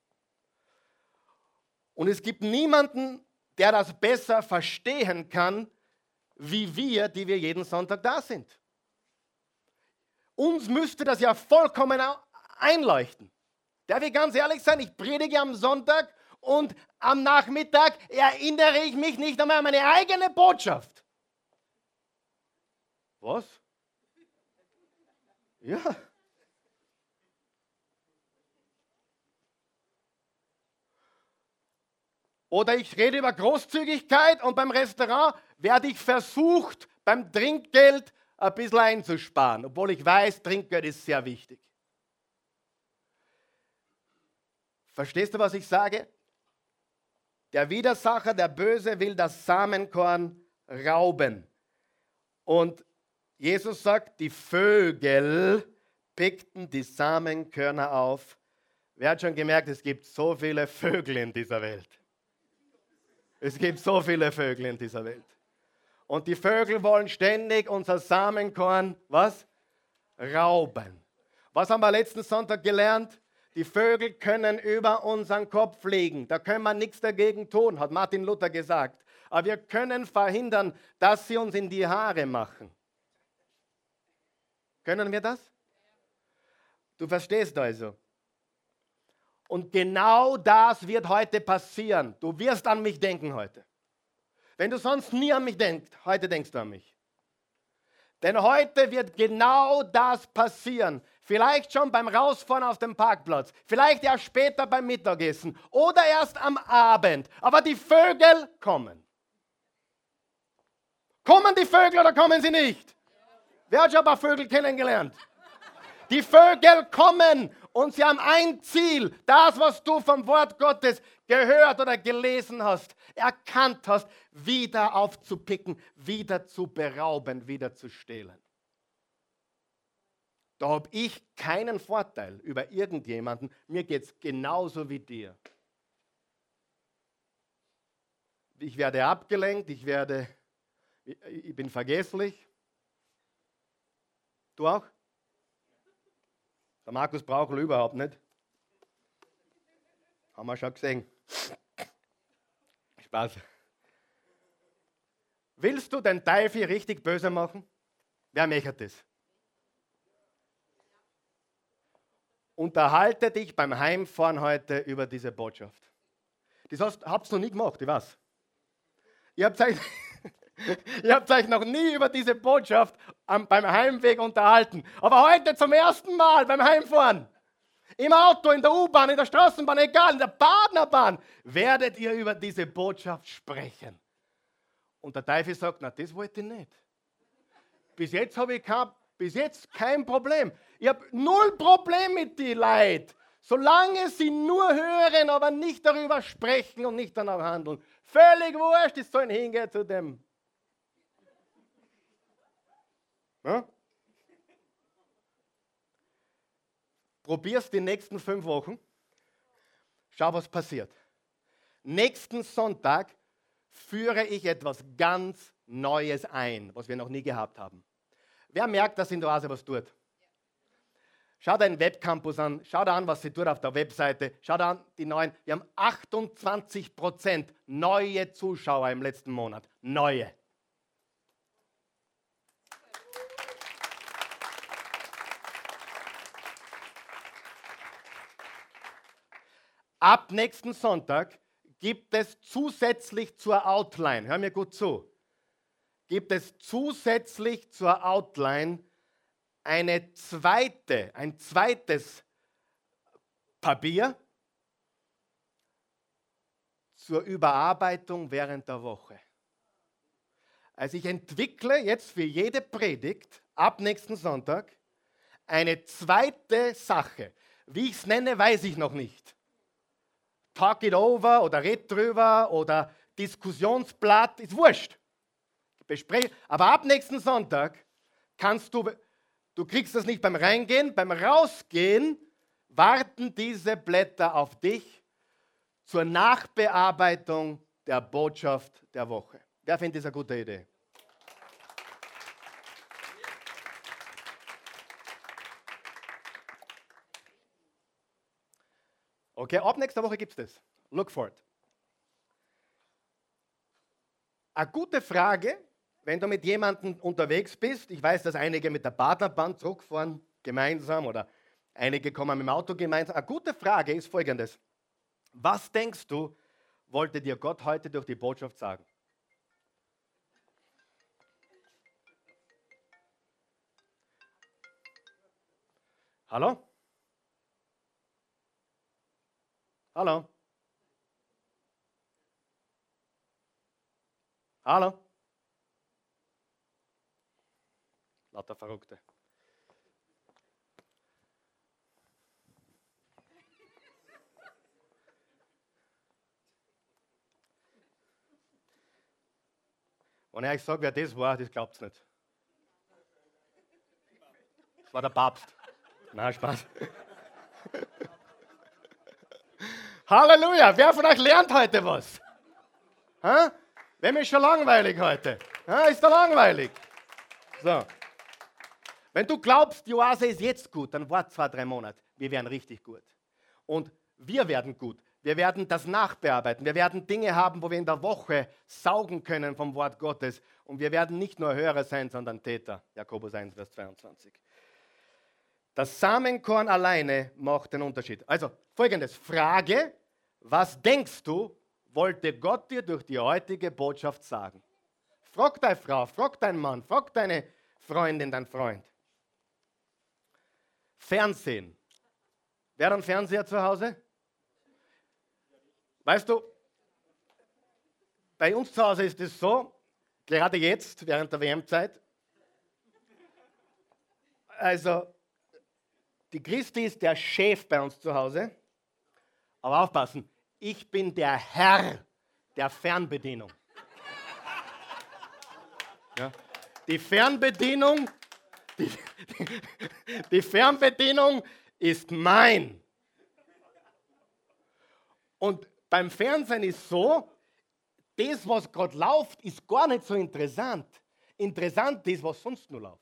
S1: Und es gibt niemanden, der das besser verstehen kann, wie wir, die wir jeden Sonntag da sind. Uns müsste das ja vollkommen einleuchten. Darf ich ganz ehrlich sein, ich predige am Sonntag und am Nachmittag erinnere ich mich nicht einmal an meine eigene Botschaft. Was? Ja. Oder ich rede über Großzügigkeit und beim Restaurant werde ich versucht, beim Trinkgeld ein bisschen einzusparen, obwohl ich weiß, Trinkgeld ist sehr wichtig. Verstehst du, was ich sage? Der Widersacher, der Böse, will das Samenkorn rauben. Und Jesus sagt, die Vögel pickten die Samenkörner auf. Wer hat schon gemerkt, es gibt so viele Vögel in dieser Welt? Es gibt so viele Vögel in dieser Welt. Und die Vögel wollen ständig unser Samenkorn, was? Rauben. Was haben wir letzten Sonntag gelernt? Die Vögel können über unseren Kopf fliegen. Da können wir nichts dagegen tun, hat Martin Luther gesagt. Aber wir können verhindern, dass sie uns in die Haare machen. Können wir das? Du verstehst also. Und genau das wird heute passieren. Du wirst an mich denken heute. Wenn du sonst nie an mich denkst, heute denkst du an mich. Denn heute wird genau das passieren. Vielleicht schon beim Rausfahren auf dem Parkplatz, vielleicht erst später beim Mittagessen oder erst am Abend. Aber die Vögel kommen. Kommen die Vögel oder kommen sie nicht? Wer hat schon ein paar Vögel kennengelernt? Die Vögel kommen Und sie haben ein Ziel, das, was du vom Wort Gottes gehört oder gelesen hast, erkannt hast, wieder aufzupicken, wieder zu berauben, wieder zu stehlen. Da habe ich keinen Vorteil über irgendjemanden. Mir geht es genauso wie dir. Ich werde abgelenkt, ich, werde, ich bin vergesslich. Du auch? Der Markus braucht überhaupt nicht. Haben wir schon gesehen. Spaß. Willst du den Teufel richtig böse machen? Wer möchte das? unterhalte dich beim Heimfahren heute über diese Botschaft. Das hast, habt ihr noch nie gemacht, ich weiß. Ihr habt euch, ihr habt euch noch nie über diese Botschaft am, beim Heimweg unterhalten. Aber heute zum ersten Mal beim Heimfahren. Im Auto, in der U-Bahn, in der Straßenbahn, egal, in der Partnerbahn, werdet ihr über diese Botschaft sprechen. Und der Teufel sagt, na, das wollte ich nicht. Bis jetzt habe ich kein, bis jetzt kein Problem. Ich habe null Problem mit die Leid, solange sie nur hören, aber nicht darüber sprechen und nicht danach handeln. Völlig wurscht, die sollen hingehen zu dem. Ja? Probier's die nächsten fünf Wochen. Schau, was passiert. Nächsten Sonntag führe ich etwas ganz Neues ein, was wir noch nie gehabt haben. Wer merkt, dass in der Oase was tut? Schau deinen Webcampus an, schau dir an, was sie tut auf der Webseite, schau dir an die neuen. Wir haben 28 Prozent neue Zuschauer im letzten Monat. Neue. Ab nächsten Sonntag gibt es zusätzlich zur Outline, hör mir gut zu, gibt es zusätzlich zur Outline eine zweite, ein zweites Papier zur Überarbeitung während der Woche. Also ich entwickle jetzt für jede Predigt ab nächsten Sonntag eine zweite Sache. Wie ich es nenne, weiß ich noch nicht. Talk it over oder red drüber oder Diskussionsblatt, ist wurscht. Besprech Aber ab nächsten Sonntag kannst du Du kriegst das nicht beim Reingehen, beim Rausgehen warten diese Blätter auf dich zur Nachbearbeitung der Botschaft der Woche. Wer findet das eine gute Idee? Okay, ab nächster Woche gibt es das. Look for it. Eine gute Frage, wenn du mit jemandem unterwegs bist, ich weiß, dass einige mit der Partnerbahn zurückfahren, gemeinsam, oder einige kommen mit dem Auto gemeinsam. Eine gute Frage ist folgendes. Was denkst du, wollte dir Gott heute durch die Botschaft sagen? Hallo? Hallo? Hallo? Lauter Verrückte. Wenn ich euch sage, wer das war, das glaubt nicht. Das war der Papst. Na, Spaß. Halleluja! Wer von euch lernt heute was? Ha? Wem ist schon langweilig heute? Ha? Ist da langweilig? So. Wenn du glaubst, die Oase ist jetzt gut, dann wart zwei, drei Monate. Wir werden richtig gut. Und wir werden gut. Wir werden das nachbearbeiten. Wir werden Dinge haben, wo wir in der Woche saugen können vom Wort Gottes. Und wir werden nicht nur Hörer sein, sondern Täter. Jakobus 1, Vers 22. Das Samenkorn alleine macht den Unterschied. Also folgendes: Frage, was denkst du, wollte Gott dir durch die heutige Botschaft sagen? Frag deine Frau, frag deinen Mann, frag deine Freundin, dein Freund. Fernsehen. Wer hat einen Fernseher zu Hause? Weißt du, bei uns zu Hause ist es so, gerade jetzt, während der WM-Zeit, also Die Christi ist der Chef bei uns zu Hause. Aber aufpassen, ich bin der Herr der Fernbedienung. Ja. Die Fernbedienung, die, die, die Fernbedienung ist mein. Und beim Fernsehen ist so, das, was gerade läuft, ist gar nicht so interessant. Interessant ist, was sonst nur läuft.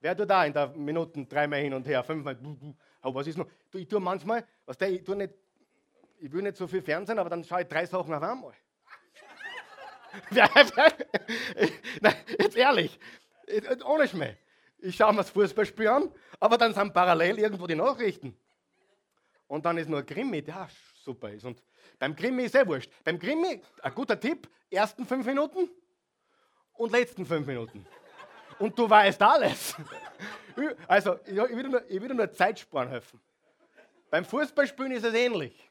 S1: Wer tut da in der Minuten dreimal hin und her, fünfmal, aber was ist noch? Ich tue manchmal, was der, ich, tue nicht, ich will nicht so viel Fernsehen, aber dann schaue ich drei Sachen auf einmal. Nein, jetzt ehrlich, ohne Schmäh. Ich schaue mir das Fußballspiel an, aber dann sind parallel irgendwo die Nachrichten. Und dann ist nur Krimi, der super ist. Und beim Krimi ist eh wurscht. Beim Krimi, ein guter Tipp, ersten fünf Minuten und letzten fünf Minuten. Und du weißt alles. Also, ich will nur, ich will nur Zeitsparen helfen. Beim Fußballspielen ist es ähnlich.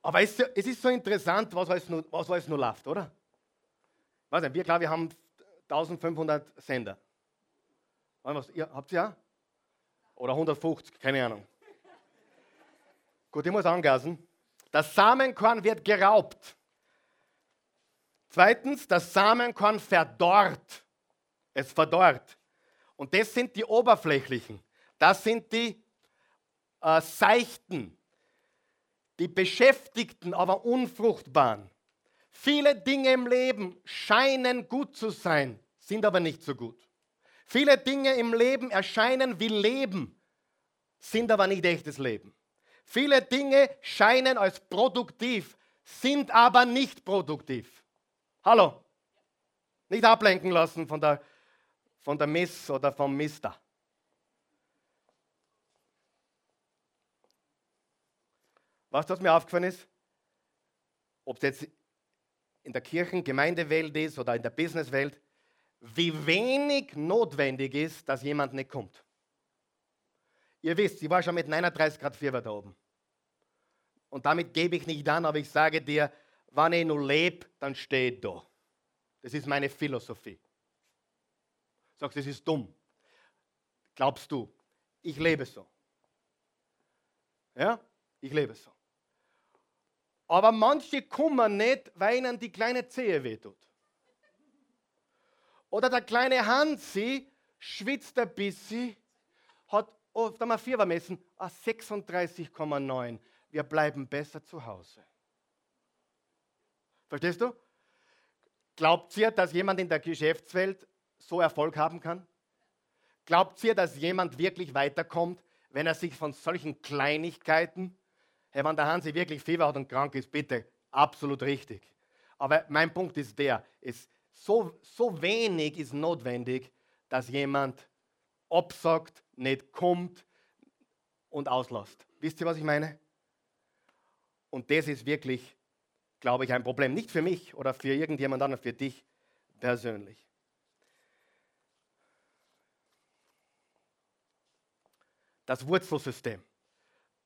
S1: Aber es, ist so interessant, was alles nur, was alles nur läuft, oder? Weiß nicht, wir, glaube wir haben 1500 Sender. Was, ihr, habt ihr ja? Oder 150, keine Ahnung. Gut, ich muss angasen. Das Samenkorn wird geraubt. Zweitens, das Samenkorn verdorrt. Es verdorrt. Und das sind die oberflächlichen. Das sind die äh, seichten, die beschäftigten, aber unfruchtbaren. Viele Dinge im Leben scheinen gut zu sein, sind aber nicht so gut. Viele Dinge im Leben erscheinen wie Leben, sind aber nicht echtes Leben. Viele Dinge scheinen als produktiv, sind aber nicht produktiv. Hallo? Nicht ablenken lassen von der, von der Miss oder vom Mister. Was das mir aufgefallen ist, ob es jetzt in der Kirchen, Gemeindewelt ist oder in der Businesswelt, wie wenig notwendig ist, dass jemand nicht kommt. Ihr wisst, ich war schon mit 39 Grad Fieber da oben. Und damit gebe ich nicht an, aber ich sage dir, wenn ich nur lebe, dann stehe ich da. Das ist meine Philosophie. Sagst, das ist dumm. Glaubst du, ich lebe so. Ja, ich lebe so. Aber manche kommen nicht, weil ihnen die kleine Zehe wehtut. Oder der kleine Hansi schwitzt ein bisschen, hat auf der Fieber messen, 36,9. Wir bleiben besser zu Hause. Verstehst du? Glaubt ihr, dass jemand in der Geschäftswelt so Erfolg haben kann? Glaubt ihr, dass jemand wirklich weiterkommt, wenn er sich von solchen Kleinigkeiten, hey, wenn der Hansi wirklich Fieber hat und krank ist, bitte, absolut richtig. Aber mein Punkt ist der, ist so, so wenig ist notwendig, dass jemand absagt, nicht kommt und auslässt. Wisst ihr, was ich meine? Und das ist wirklich, glaube ich, ein Problem. Nicht für mich oder für irgendjemand anderen, für dich persönlich. Das Wurzelsystem.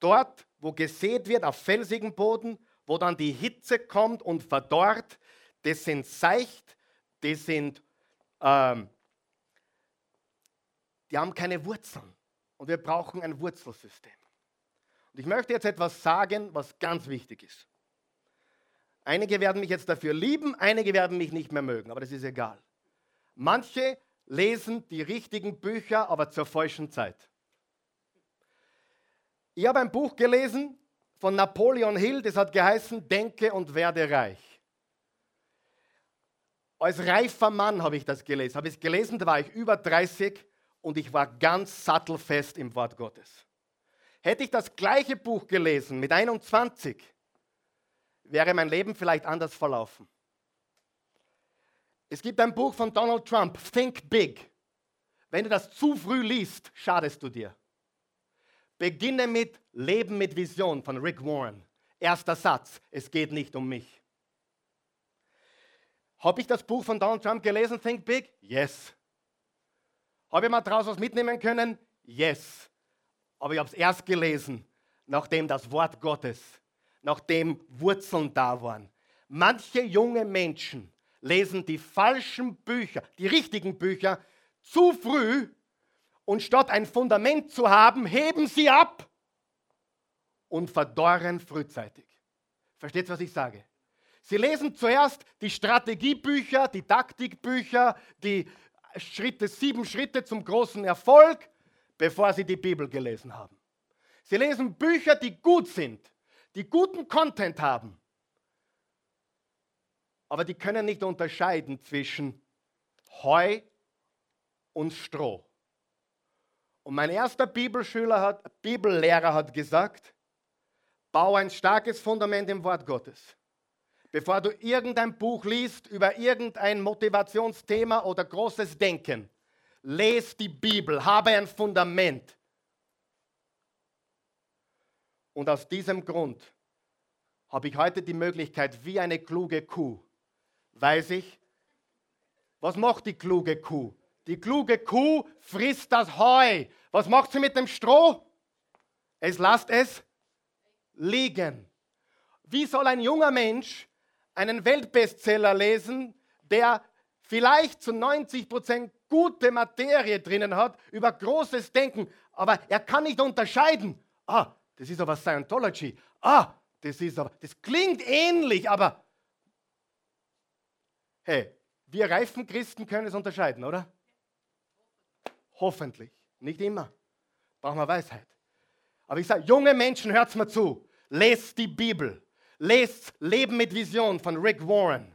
S1: Dort, wo gesät wird, auf felsigem Boden, wo dann die Hitze kommt und verdorrt, das sind seicht, das sind, ähm, die haben keine Wurzeln. Und wir brauchen ein Wurzelsystem. Und ich möchte jetzt etwas sagen, was ganz wichtig ist. Einige werden mich jetzt dafür lieben, einige werden mich nicht mehr mögen, aber das ist egal. Manche lesen die richtigen Bücher, aber zur falschen Zeit. Ich habe ein Buch gelesen von Napoleon Hill, das hat geheißen Denke und werde reich. Als reifer Mann habe ich das gelesen. Habe ich es gelesen, da war ich über 30 und ich war ganz sattelfest im Wort Gottes. Hätte ich das gleiche Buch gelesen mit 21, wäre mein Leben vielleicht anders verlaufen. Es gibt ein Buch von Donald Trump, Think Big. Wenn du das zu früh liest, schadest du dir. Beginne mit Leben mit Vision von Rick Warren. Erster Satz, es geht nicht um mich. Habe ich das Buch von Donald Trump gelesen, Think Big? Yes. Habe ich mal daraus was mitnehmen können? Yes. Aber ich habe es erst gelesen, nachdem das Wort Gottes, nachdem Wurzeln da waren. Manche junge Menschen lesen die falschen Bücher, die richtigen Bücher zu früh und statt ein Fundament zu haben, heben sie ab und verdorren frühzeitig. Versteht, was ich sage? Sie lesen zuerst die Strategiebücher, die Taktikbücher, die Schritte, sieben Schritte zum großen Erfolg, bevor sie die Bibel gelesen haben. Sie lesen Bücher, die gut sind, die guten Content haben, aber die können nicht unterscheiden zwischen Heu und Stroh. Und mein erster Bibelschüler hat, Bibellehrer hat gesagt, bau ein starkes Fundament im Wort Gottes. Bevor du irgendein Buch liest über irgendein Motivationsthema oder großes Denken, les die Bibel, habe ein Fundament. Und aus diesem Grund habe ich heute die Möglichkeit, wie eine kluge Kuh, weiß ich, was macht die kluge Kuh? Die kluge Kuh frisst das Heu. Was macht sie mit dem Stroh? Es lasst es liegen. Wie soll ein junger Mensch einen Weltbestseller lesen, der vielleicht zu 90 Prozent gute Materie drinnen hat, über großes Denken, aber er kann nicht unterscheiden. Ah, das ist aber Scientology. Ah, das ist aber, das klingt ähnlich, aber hey, wir reifen Christen können es unterscheiden, oder? Hoffentlich. Nicht immer. Brauchen wir Weisheit. Aber ich sage, junge Menschen, hört mir zu. Lest die Bibel. Lest Leben mit Vision von Rick Warren.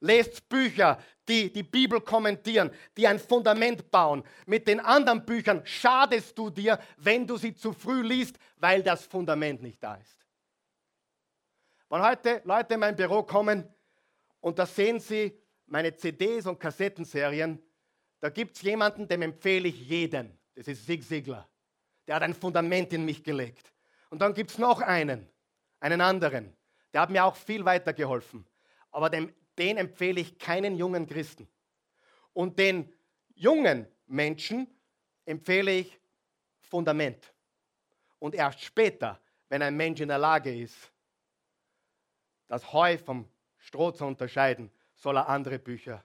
S1: Lest Bücher, die die Bibel kommentieren, die ein Fundament bauen. Mit den anderen Büchern schadest du dir, wenn du sie zu früh liest, weil das Fundament nicht da ist. Wenn heute Leute in mein Büro kommen und da sehen sie meine CDs und Kassettenserien, da gibt es jemanden, dem empfehle ich jeden. Das ist Sig Sigler. Der hat ein Fundament in mich gelegt. Und dann gibt es noch einen, einen anderen. Der hat mir auch viel weitergeholfen. Aber dem, den empfehle ich keinen jungen Christen. Und den jungen Menschen empfehle ich Fundament. Und erst später, wenn ein Mensch in der Lage ist, das Heu vom Stroh zu unterscheiden, soll er andere Bücher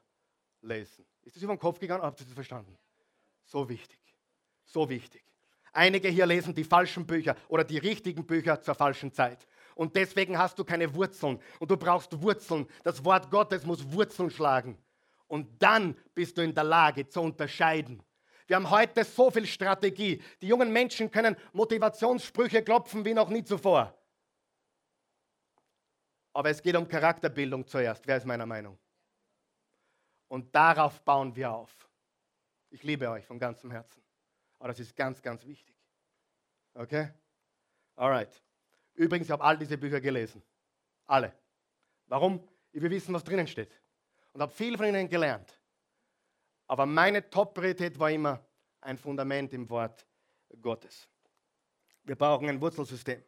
S1: lesen. Ist das über den Kopf gegangen? Habt ihr das verstanden? So wichtig. So wichtig. Einige hier lesen die falschen Bücher oder die richtigen Bücher zur falschen Zeit. Und deswegen hast du keine Wurzeln. Und du brauchst Wurzeln. Das Wort Gottes muss Wurzeln schlagen. Und dann bist du in der Lage zu unterscheiden. Wir haben heute so viel Strategie. Die jungen Menschen können Motivationssprüche klopfen wie noch nie zuvor. Aber es geht um Charakterbildung zuerst. Wer ist meiner Meinung? Und darauf bauen wir auf. Ich liebe euch von ganzem Herzen. Aber das ist ganz, ganz wichtig. Okay? Alright. Übrigens, ich habe all diese Bücher gelesen. Alle. Warum? Ich will wissen, was drinnen steht. Und habe viel von ihnen gelernt. Aber meine Top-Priorität war immer ein Fundament im Wort Gottes. Wir brauchen ein Wurzelsystem.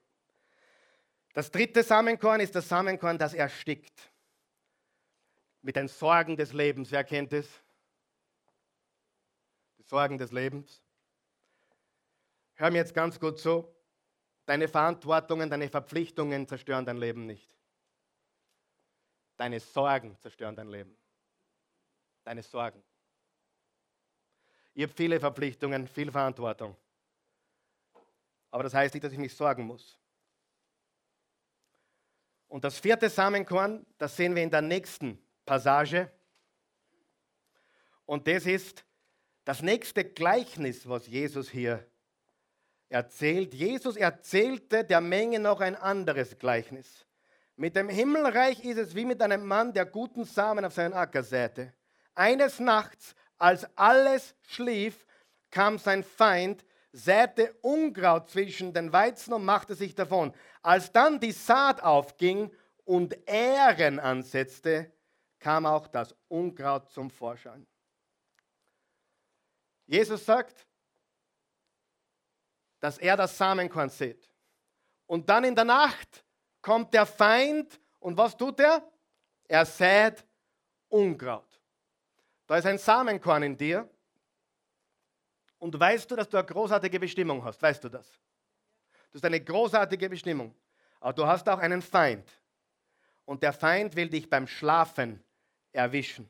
S1: Das dritte Samenkorn ist das Samenkorn, das erstickt mit den Sorgen des Lebens. Wer kennt es? Die Sorgen des Lebens. Hör mir jetzt ganz gut zu. Deine Verantwortungen, deine Verpflichtungen zerstören dein Leben nicht. Deine Sorgen zerstören dein Leben. Deine Sorgen. Ich habe viele Verpflichtungen, viel Verantwortung. Aber das heißt nicht, dass ich mich sorgen muss. Und das vierte Samenkorn, das sehen wir in der nächsten Passage. Und das ist das nächste Gleichnis, was Jesus hier erzählt. Jesus erzählte der Menge noch ein anderes Gleichnis. Mit dem Himmelreich ist es wie mit einem Mann, der guten Samen auf seinen Acker säte. Eines Nachts, als alles schlief, kam sein Feind, säte Unkraut zwischen den Weizen und machte sich davon. Als dann die Saat aufging und Ähren ansetzte, kam auch das Unkraut zum Vorschein. Jesus sagt, dass er das Samenkorn sieht. Und dann in der Nacht kommt der Feind und was tut er? Er sät Unkraut. Da ist ein Samenkorn in dir. Und weißt du, dass du eine großartige Bestimmung hast? Weißt du das? Du hast eine großartige Bestimmung. Aber du hast auch einen Feind. Und der Feind will dich beim Schlafen erwischen.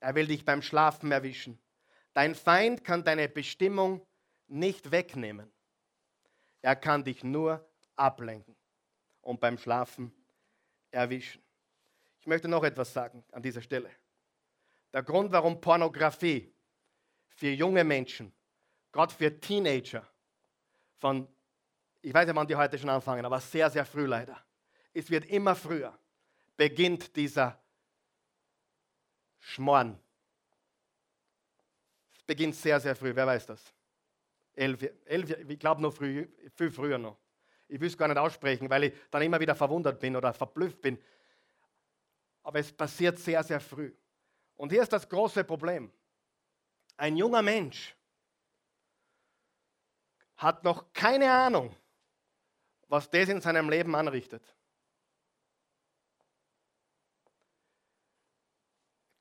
S1: Er will dich beim Schlafen erwischen. Dein Feind kann deine Bestimmung nicht wegnehmen. Er kann dich nur ablenken und beim Schlafen erwischen. Ich möchte noch etwas sagen an dieser Stelle. Der Grund, warum Pornografie für junge Menschen, gerade für Teenager, von, ich weiß nicht, wann die heute schon anfangen, aber sehr, sehr früh leider, es wird immer früher, beginnt dieser Schmorn. Es beginnt sehr, sehr früh, wer weiß das? Elf, elf ich glaube noch früh, viel früher noch. Ich will es gar nicht aussprechen, weil ich dann immer wieder verwundert bin oder verblüfft bin. Aber es passiert sehr, sehr früh. Und hier ist das große Problem. Ein junger Mensch hat noch keine Ahnung, was das in seinem Leben anrichtet.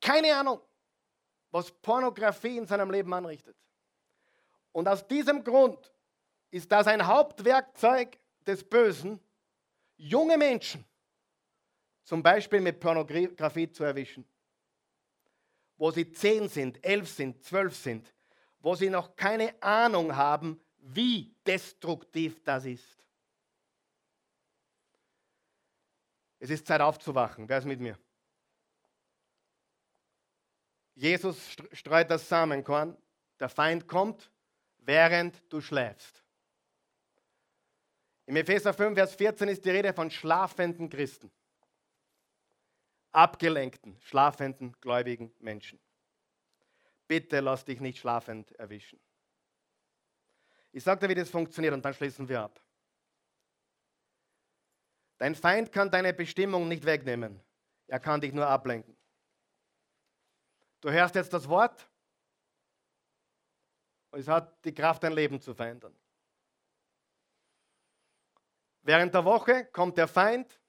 S1: Keine Ahnung, was Pornografie in seinem Leben anrichtet. Und aus diesem Grund ist das ein Hauptwerkzeug des Bösen, junge Menschen zum Beispiel mit Pornografie zu erwischen wo sie zehn sind, elf sind, zwölf sind, wo sie noch keine Ahnung haben, wie destruktiv das ist. Es ist Zeit aufzuwachen. Wer ist mit mir? Jesus streut das Samenkorn. Der Feind kommt, während du schläfst. Im Epheser 5, Vers 14 ist die Rede von schlafenden Christen abgelenkten, schlafenden, gläubigen Menschen. Bitte lass dich nicht schlafend erwischen. Ich sage dir, wie das funktioniert und dann schließen wir ab. Dein Feind kann deine Bestimmung nicht wegnehmen. Er kann dich nur ablenken. Du hörst jetzt das Wort es hat die Kraft, dein Leben zu verändern. Während der Woche kommt der Feind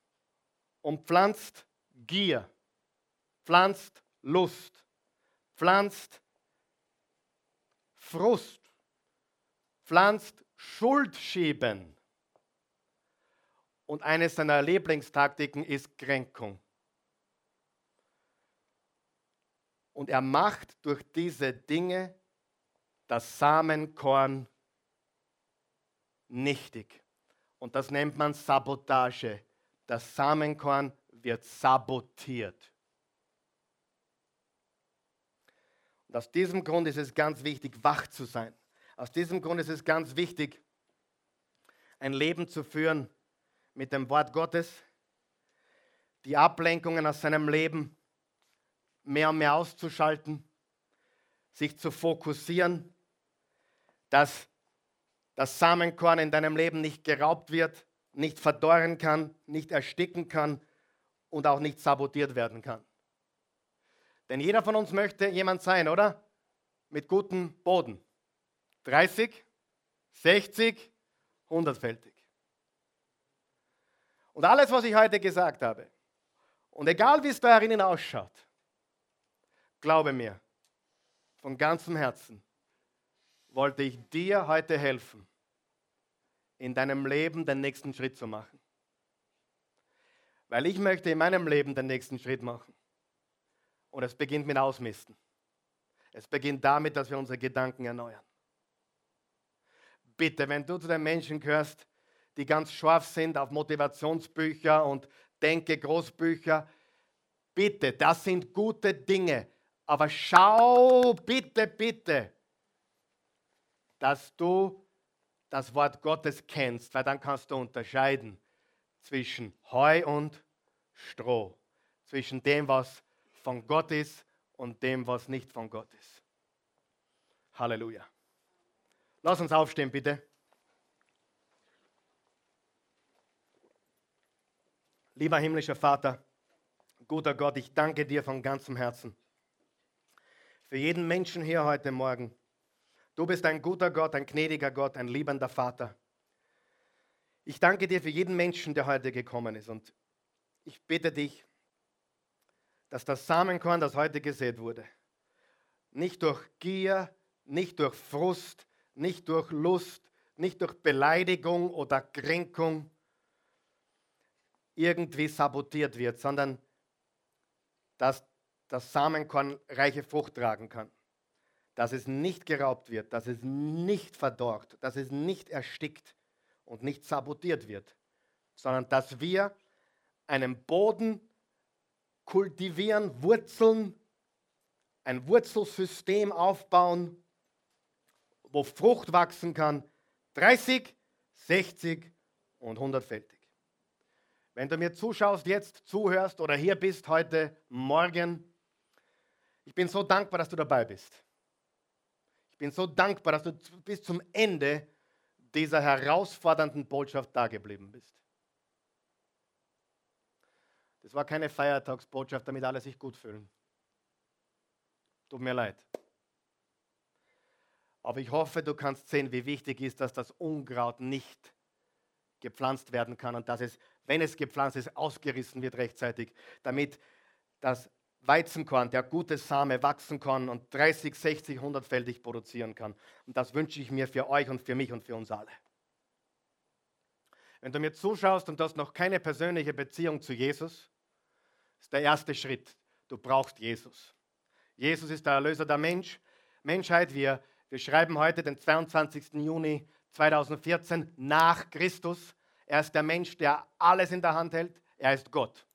S1: und pflanzt Gier, pflanzt Lust, pflanzt Frust, pflanzt Schuldschieben. Und eine seiner Lieblingstaktiken ist Kränkung. Und er macht durch diese Dinge das Samenkorn nichtig. Und das nennt man Sabotage. Das Samenkorn wird sabotiert. Und aus diesem Grund ist es ganz wichtig, wach zu sein. Aus diesem Grund ist es ganz wichtig, ein Leben zu führen mit dem Wort Gottes, die Ablenkungen aus seinem Leben mehr und mehr auszuschalten, sich zu fokussieren, dass das Samenkorn in deinem Leben nicht geraubt wird, nicht verdorren kann, nicht ersticken kann, und auch nicht sabotiert werden kann. Denn jeder von uns möchte jemand sein, oder? Mit gutem Boden. 30, 60, 100-fältig. Und alles, was ich heute gesagt habe, und egal wie es da herinnen ausschaut, glaube mir, von ganzem Herzen wollte ich dir heute helfen, in deinem Leben den nächsten Schritt zu machen. Weil ich möchte in meinem Leben den nächsten Schritt machen. Und es beginnt mit Ausmisten. Es beginnt damit, dass wir unsere Gedanken erneuern. Bitte, wenn du zu den Menschen gehörst, die ganz scharf sind auf Motivationsbücher und Denke Großbücher, bitte, das sind gute Dinge. Aber schau bitte, bitte, dass du das Wort Gottes kennst, weil dann kannst du unterscheiden zwischen Heu und Stroh, zwischen dem, was von Gott ist und dem, was nicht von Gott ist. Halleluja. Lass uns aufstehen, bitte. Lieber himmlischer Vater, guter Gott, ich danke dir von ganzem Herzen für jeden Menschen hier heute Morgen. Du bist ein guter Gott, ein gnädiger Gott, ein liebender Vater. Ich danke dir für jeden Menschen, der heute gekommen ist. Und ich bitte dich, dass das Samenkorn, das heute gesät wurde, nicht durch Gier, nicht durch Frust, nicht durch Lust, nicht durch Beleidigung oder Kränkung irgendwie sabotiert wird, sondern dass das Samenkorn reiche Frucht tragen kann. Dass es nicht geraubt wird, dass es nicht verdorrt, dass es nicht erstickt und nicht sabotiert wird, sondern dass wir einen Boden kultivieren, Wurzeln, ein Wurzelsystem aufbauen, wo Frucht wachsen kann, 30, 60 und 100-fältig. Wenn du mir zuschaust, jetzt zuhörst oder hier bist heute, morgen, ich bin so dankbar, dass du dabei bist. Bin so dankbar, dass du bis zum Ende dieser herausfordernden Botschaft dageblieben bist. Das war keine Feiertagsbotschaft, damit alle sich gut fühlen. Tut mir leid. Aber ich hoffe, du kannst sehen, wie wichtig ist, dass das Unkraut nicht gepflanzt werden kann und dass es, wenn es gepflanzt ist, ausgerissen wird rechtzeitig, damit das Weizenkorn, der gute Same, wachsen kann und 30, 60, 100-fältig produzieren kann. Und das wünsche ich mir für euch und für mich und für uns alle. Wenn du mir zuschaust und du hast noch keine persönliche Beziehung zu Jesus, ist der erste Schritt. Du brauchst Jesus. Jesus ist der Erlöser der Mensch, Menschheit. Wir, wir schreiben heute den 22. Juni 2014 nach Christus. Er ist der Mensch, der alles in der Hand hält. Er ist Gott.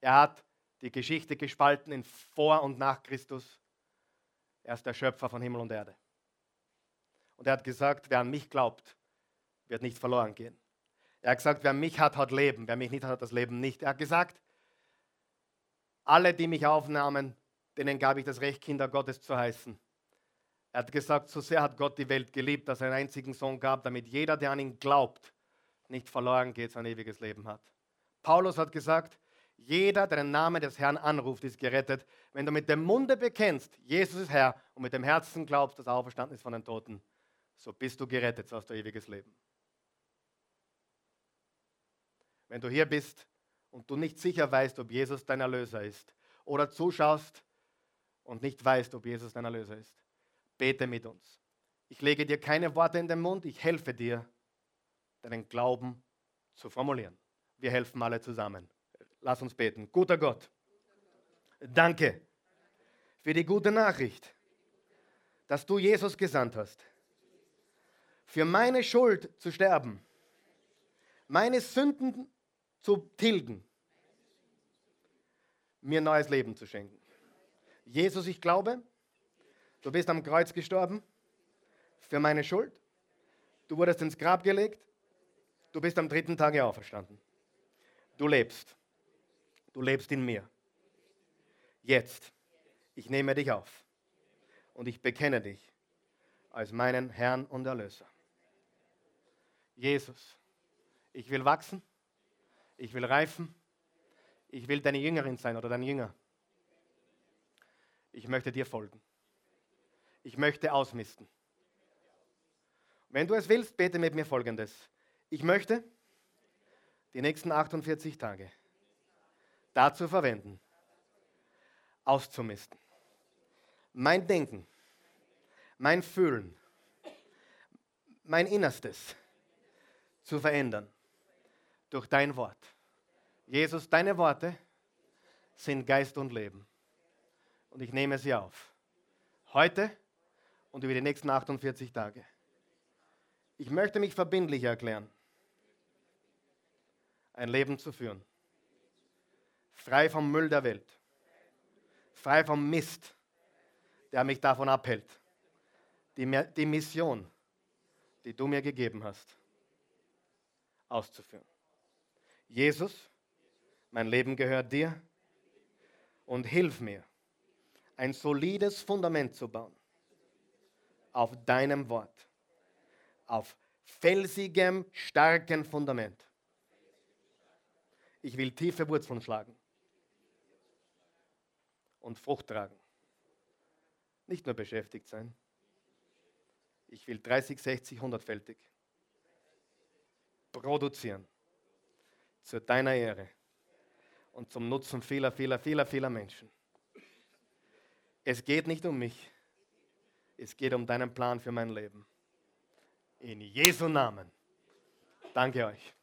S1: Er hat die Geschichte gespalten in vor und nach Christus. Er ist der Schöpfer von Himmel und Erde. Und er hat gesagt, wer an mich glaubt, wird nicht verloren gehen. Er hat gesagt, wer mich hat, hat Leben. Wer mich nicht hat, hat das Leben nicht. Er hat gesagt, alle, die mich aufnahmen, denen gab ich das Recht, Kinder Gottes zu heißen. Er hat gesagt, so sehr hat Gott die Welt geliebt, dass er einen einzigen Sohn gab, damit jeder, der an ihn glaubt, nicht verloren geht, sein ewiges Leben hat. Paulus hat gesagt, jeder, der den Namen des Herrn anruft, ist gerettet. Wenn du mit dem Munde bekennst, Jesus ist Herr, und mit dem Herzen glaubst, dass er auferstanden ist von den Toten, so bist du gerettet, so hast du ewiges Leben. Wenn du hier bist und du nicht sicher weißt, ob Jesus dein Erlöser ist, oder zuschaust und nicht weißt, ob Jesus dein Erlöser ist, bete mit uns. Ich lege dir keine Worte in den Mund, ich helfe dir, deinen Glauben zu formulieren. Wir helfen alle zusammen. Lass uns beten. Guter Gott, danke für die gute Nachricht, dass du Jesus gesandt hast, für meine Schuld zu sterben, meine Sünden zu tilgen, mir neues Leben zu schenken. Jesus, ich glaube, du bist am Kreuz gestorben für meine Schuld. Du wurdest ins Grab gelegt. Du bist am dritten Tage auferstanden. Du lebst. Du lebst in mir. Jetzt, ich nehme dich auf und ich bekenne dich als meinen Herrn und Erlöser. Jesus, ich will wachsen ich will reifen, ich will deine Jüngerin sein oder dein Jünger. Ich möchte dir folgen. Ich möchte ausmisten. Wenn du es willst, bete mit mir folgendes. Ich möchte die nächsten 48 Tage dazu verwenden, auszumisten. Mein Denken, mein Fühlen, mein Innerstes zu verändern durch dein Wort. Jesus, deine Worte sind Geist und Leben. Und ich nehme sie auf. Heute und über die nächsten 48 Tage. Ich möchte mich verbindlich erklären, ein Leben zu führen. Frei vom Müll der Welt. Frei vom Mist, der mich davon abhält. Die, die Mission, die du mir gegeben hast, auszuführen. Jesus, mein Leben gehört dir und hilf mir, ein solides Fundament zu bauen auf deinem Wort, auf felsigem, starken Fundament. Ich will tiefe Wurzeln schlagen und Frucht tragen. Nicht nur beschäftigt sein. Ich will 30, 60, 100-fältig produzieren zu deiner Ehre und zum Nutzen vieler, vieler, vieler, vieler Menschen. Es geht nicht um mich, es geht um deinen Plan für mein Leben. In Jesu Namen. Danke euch.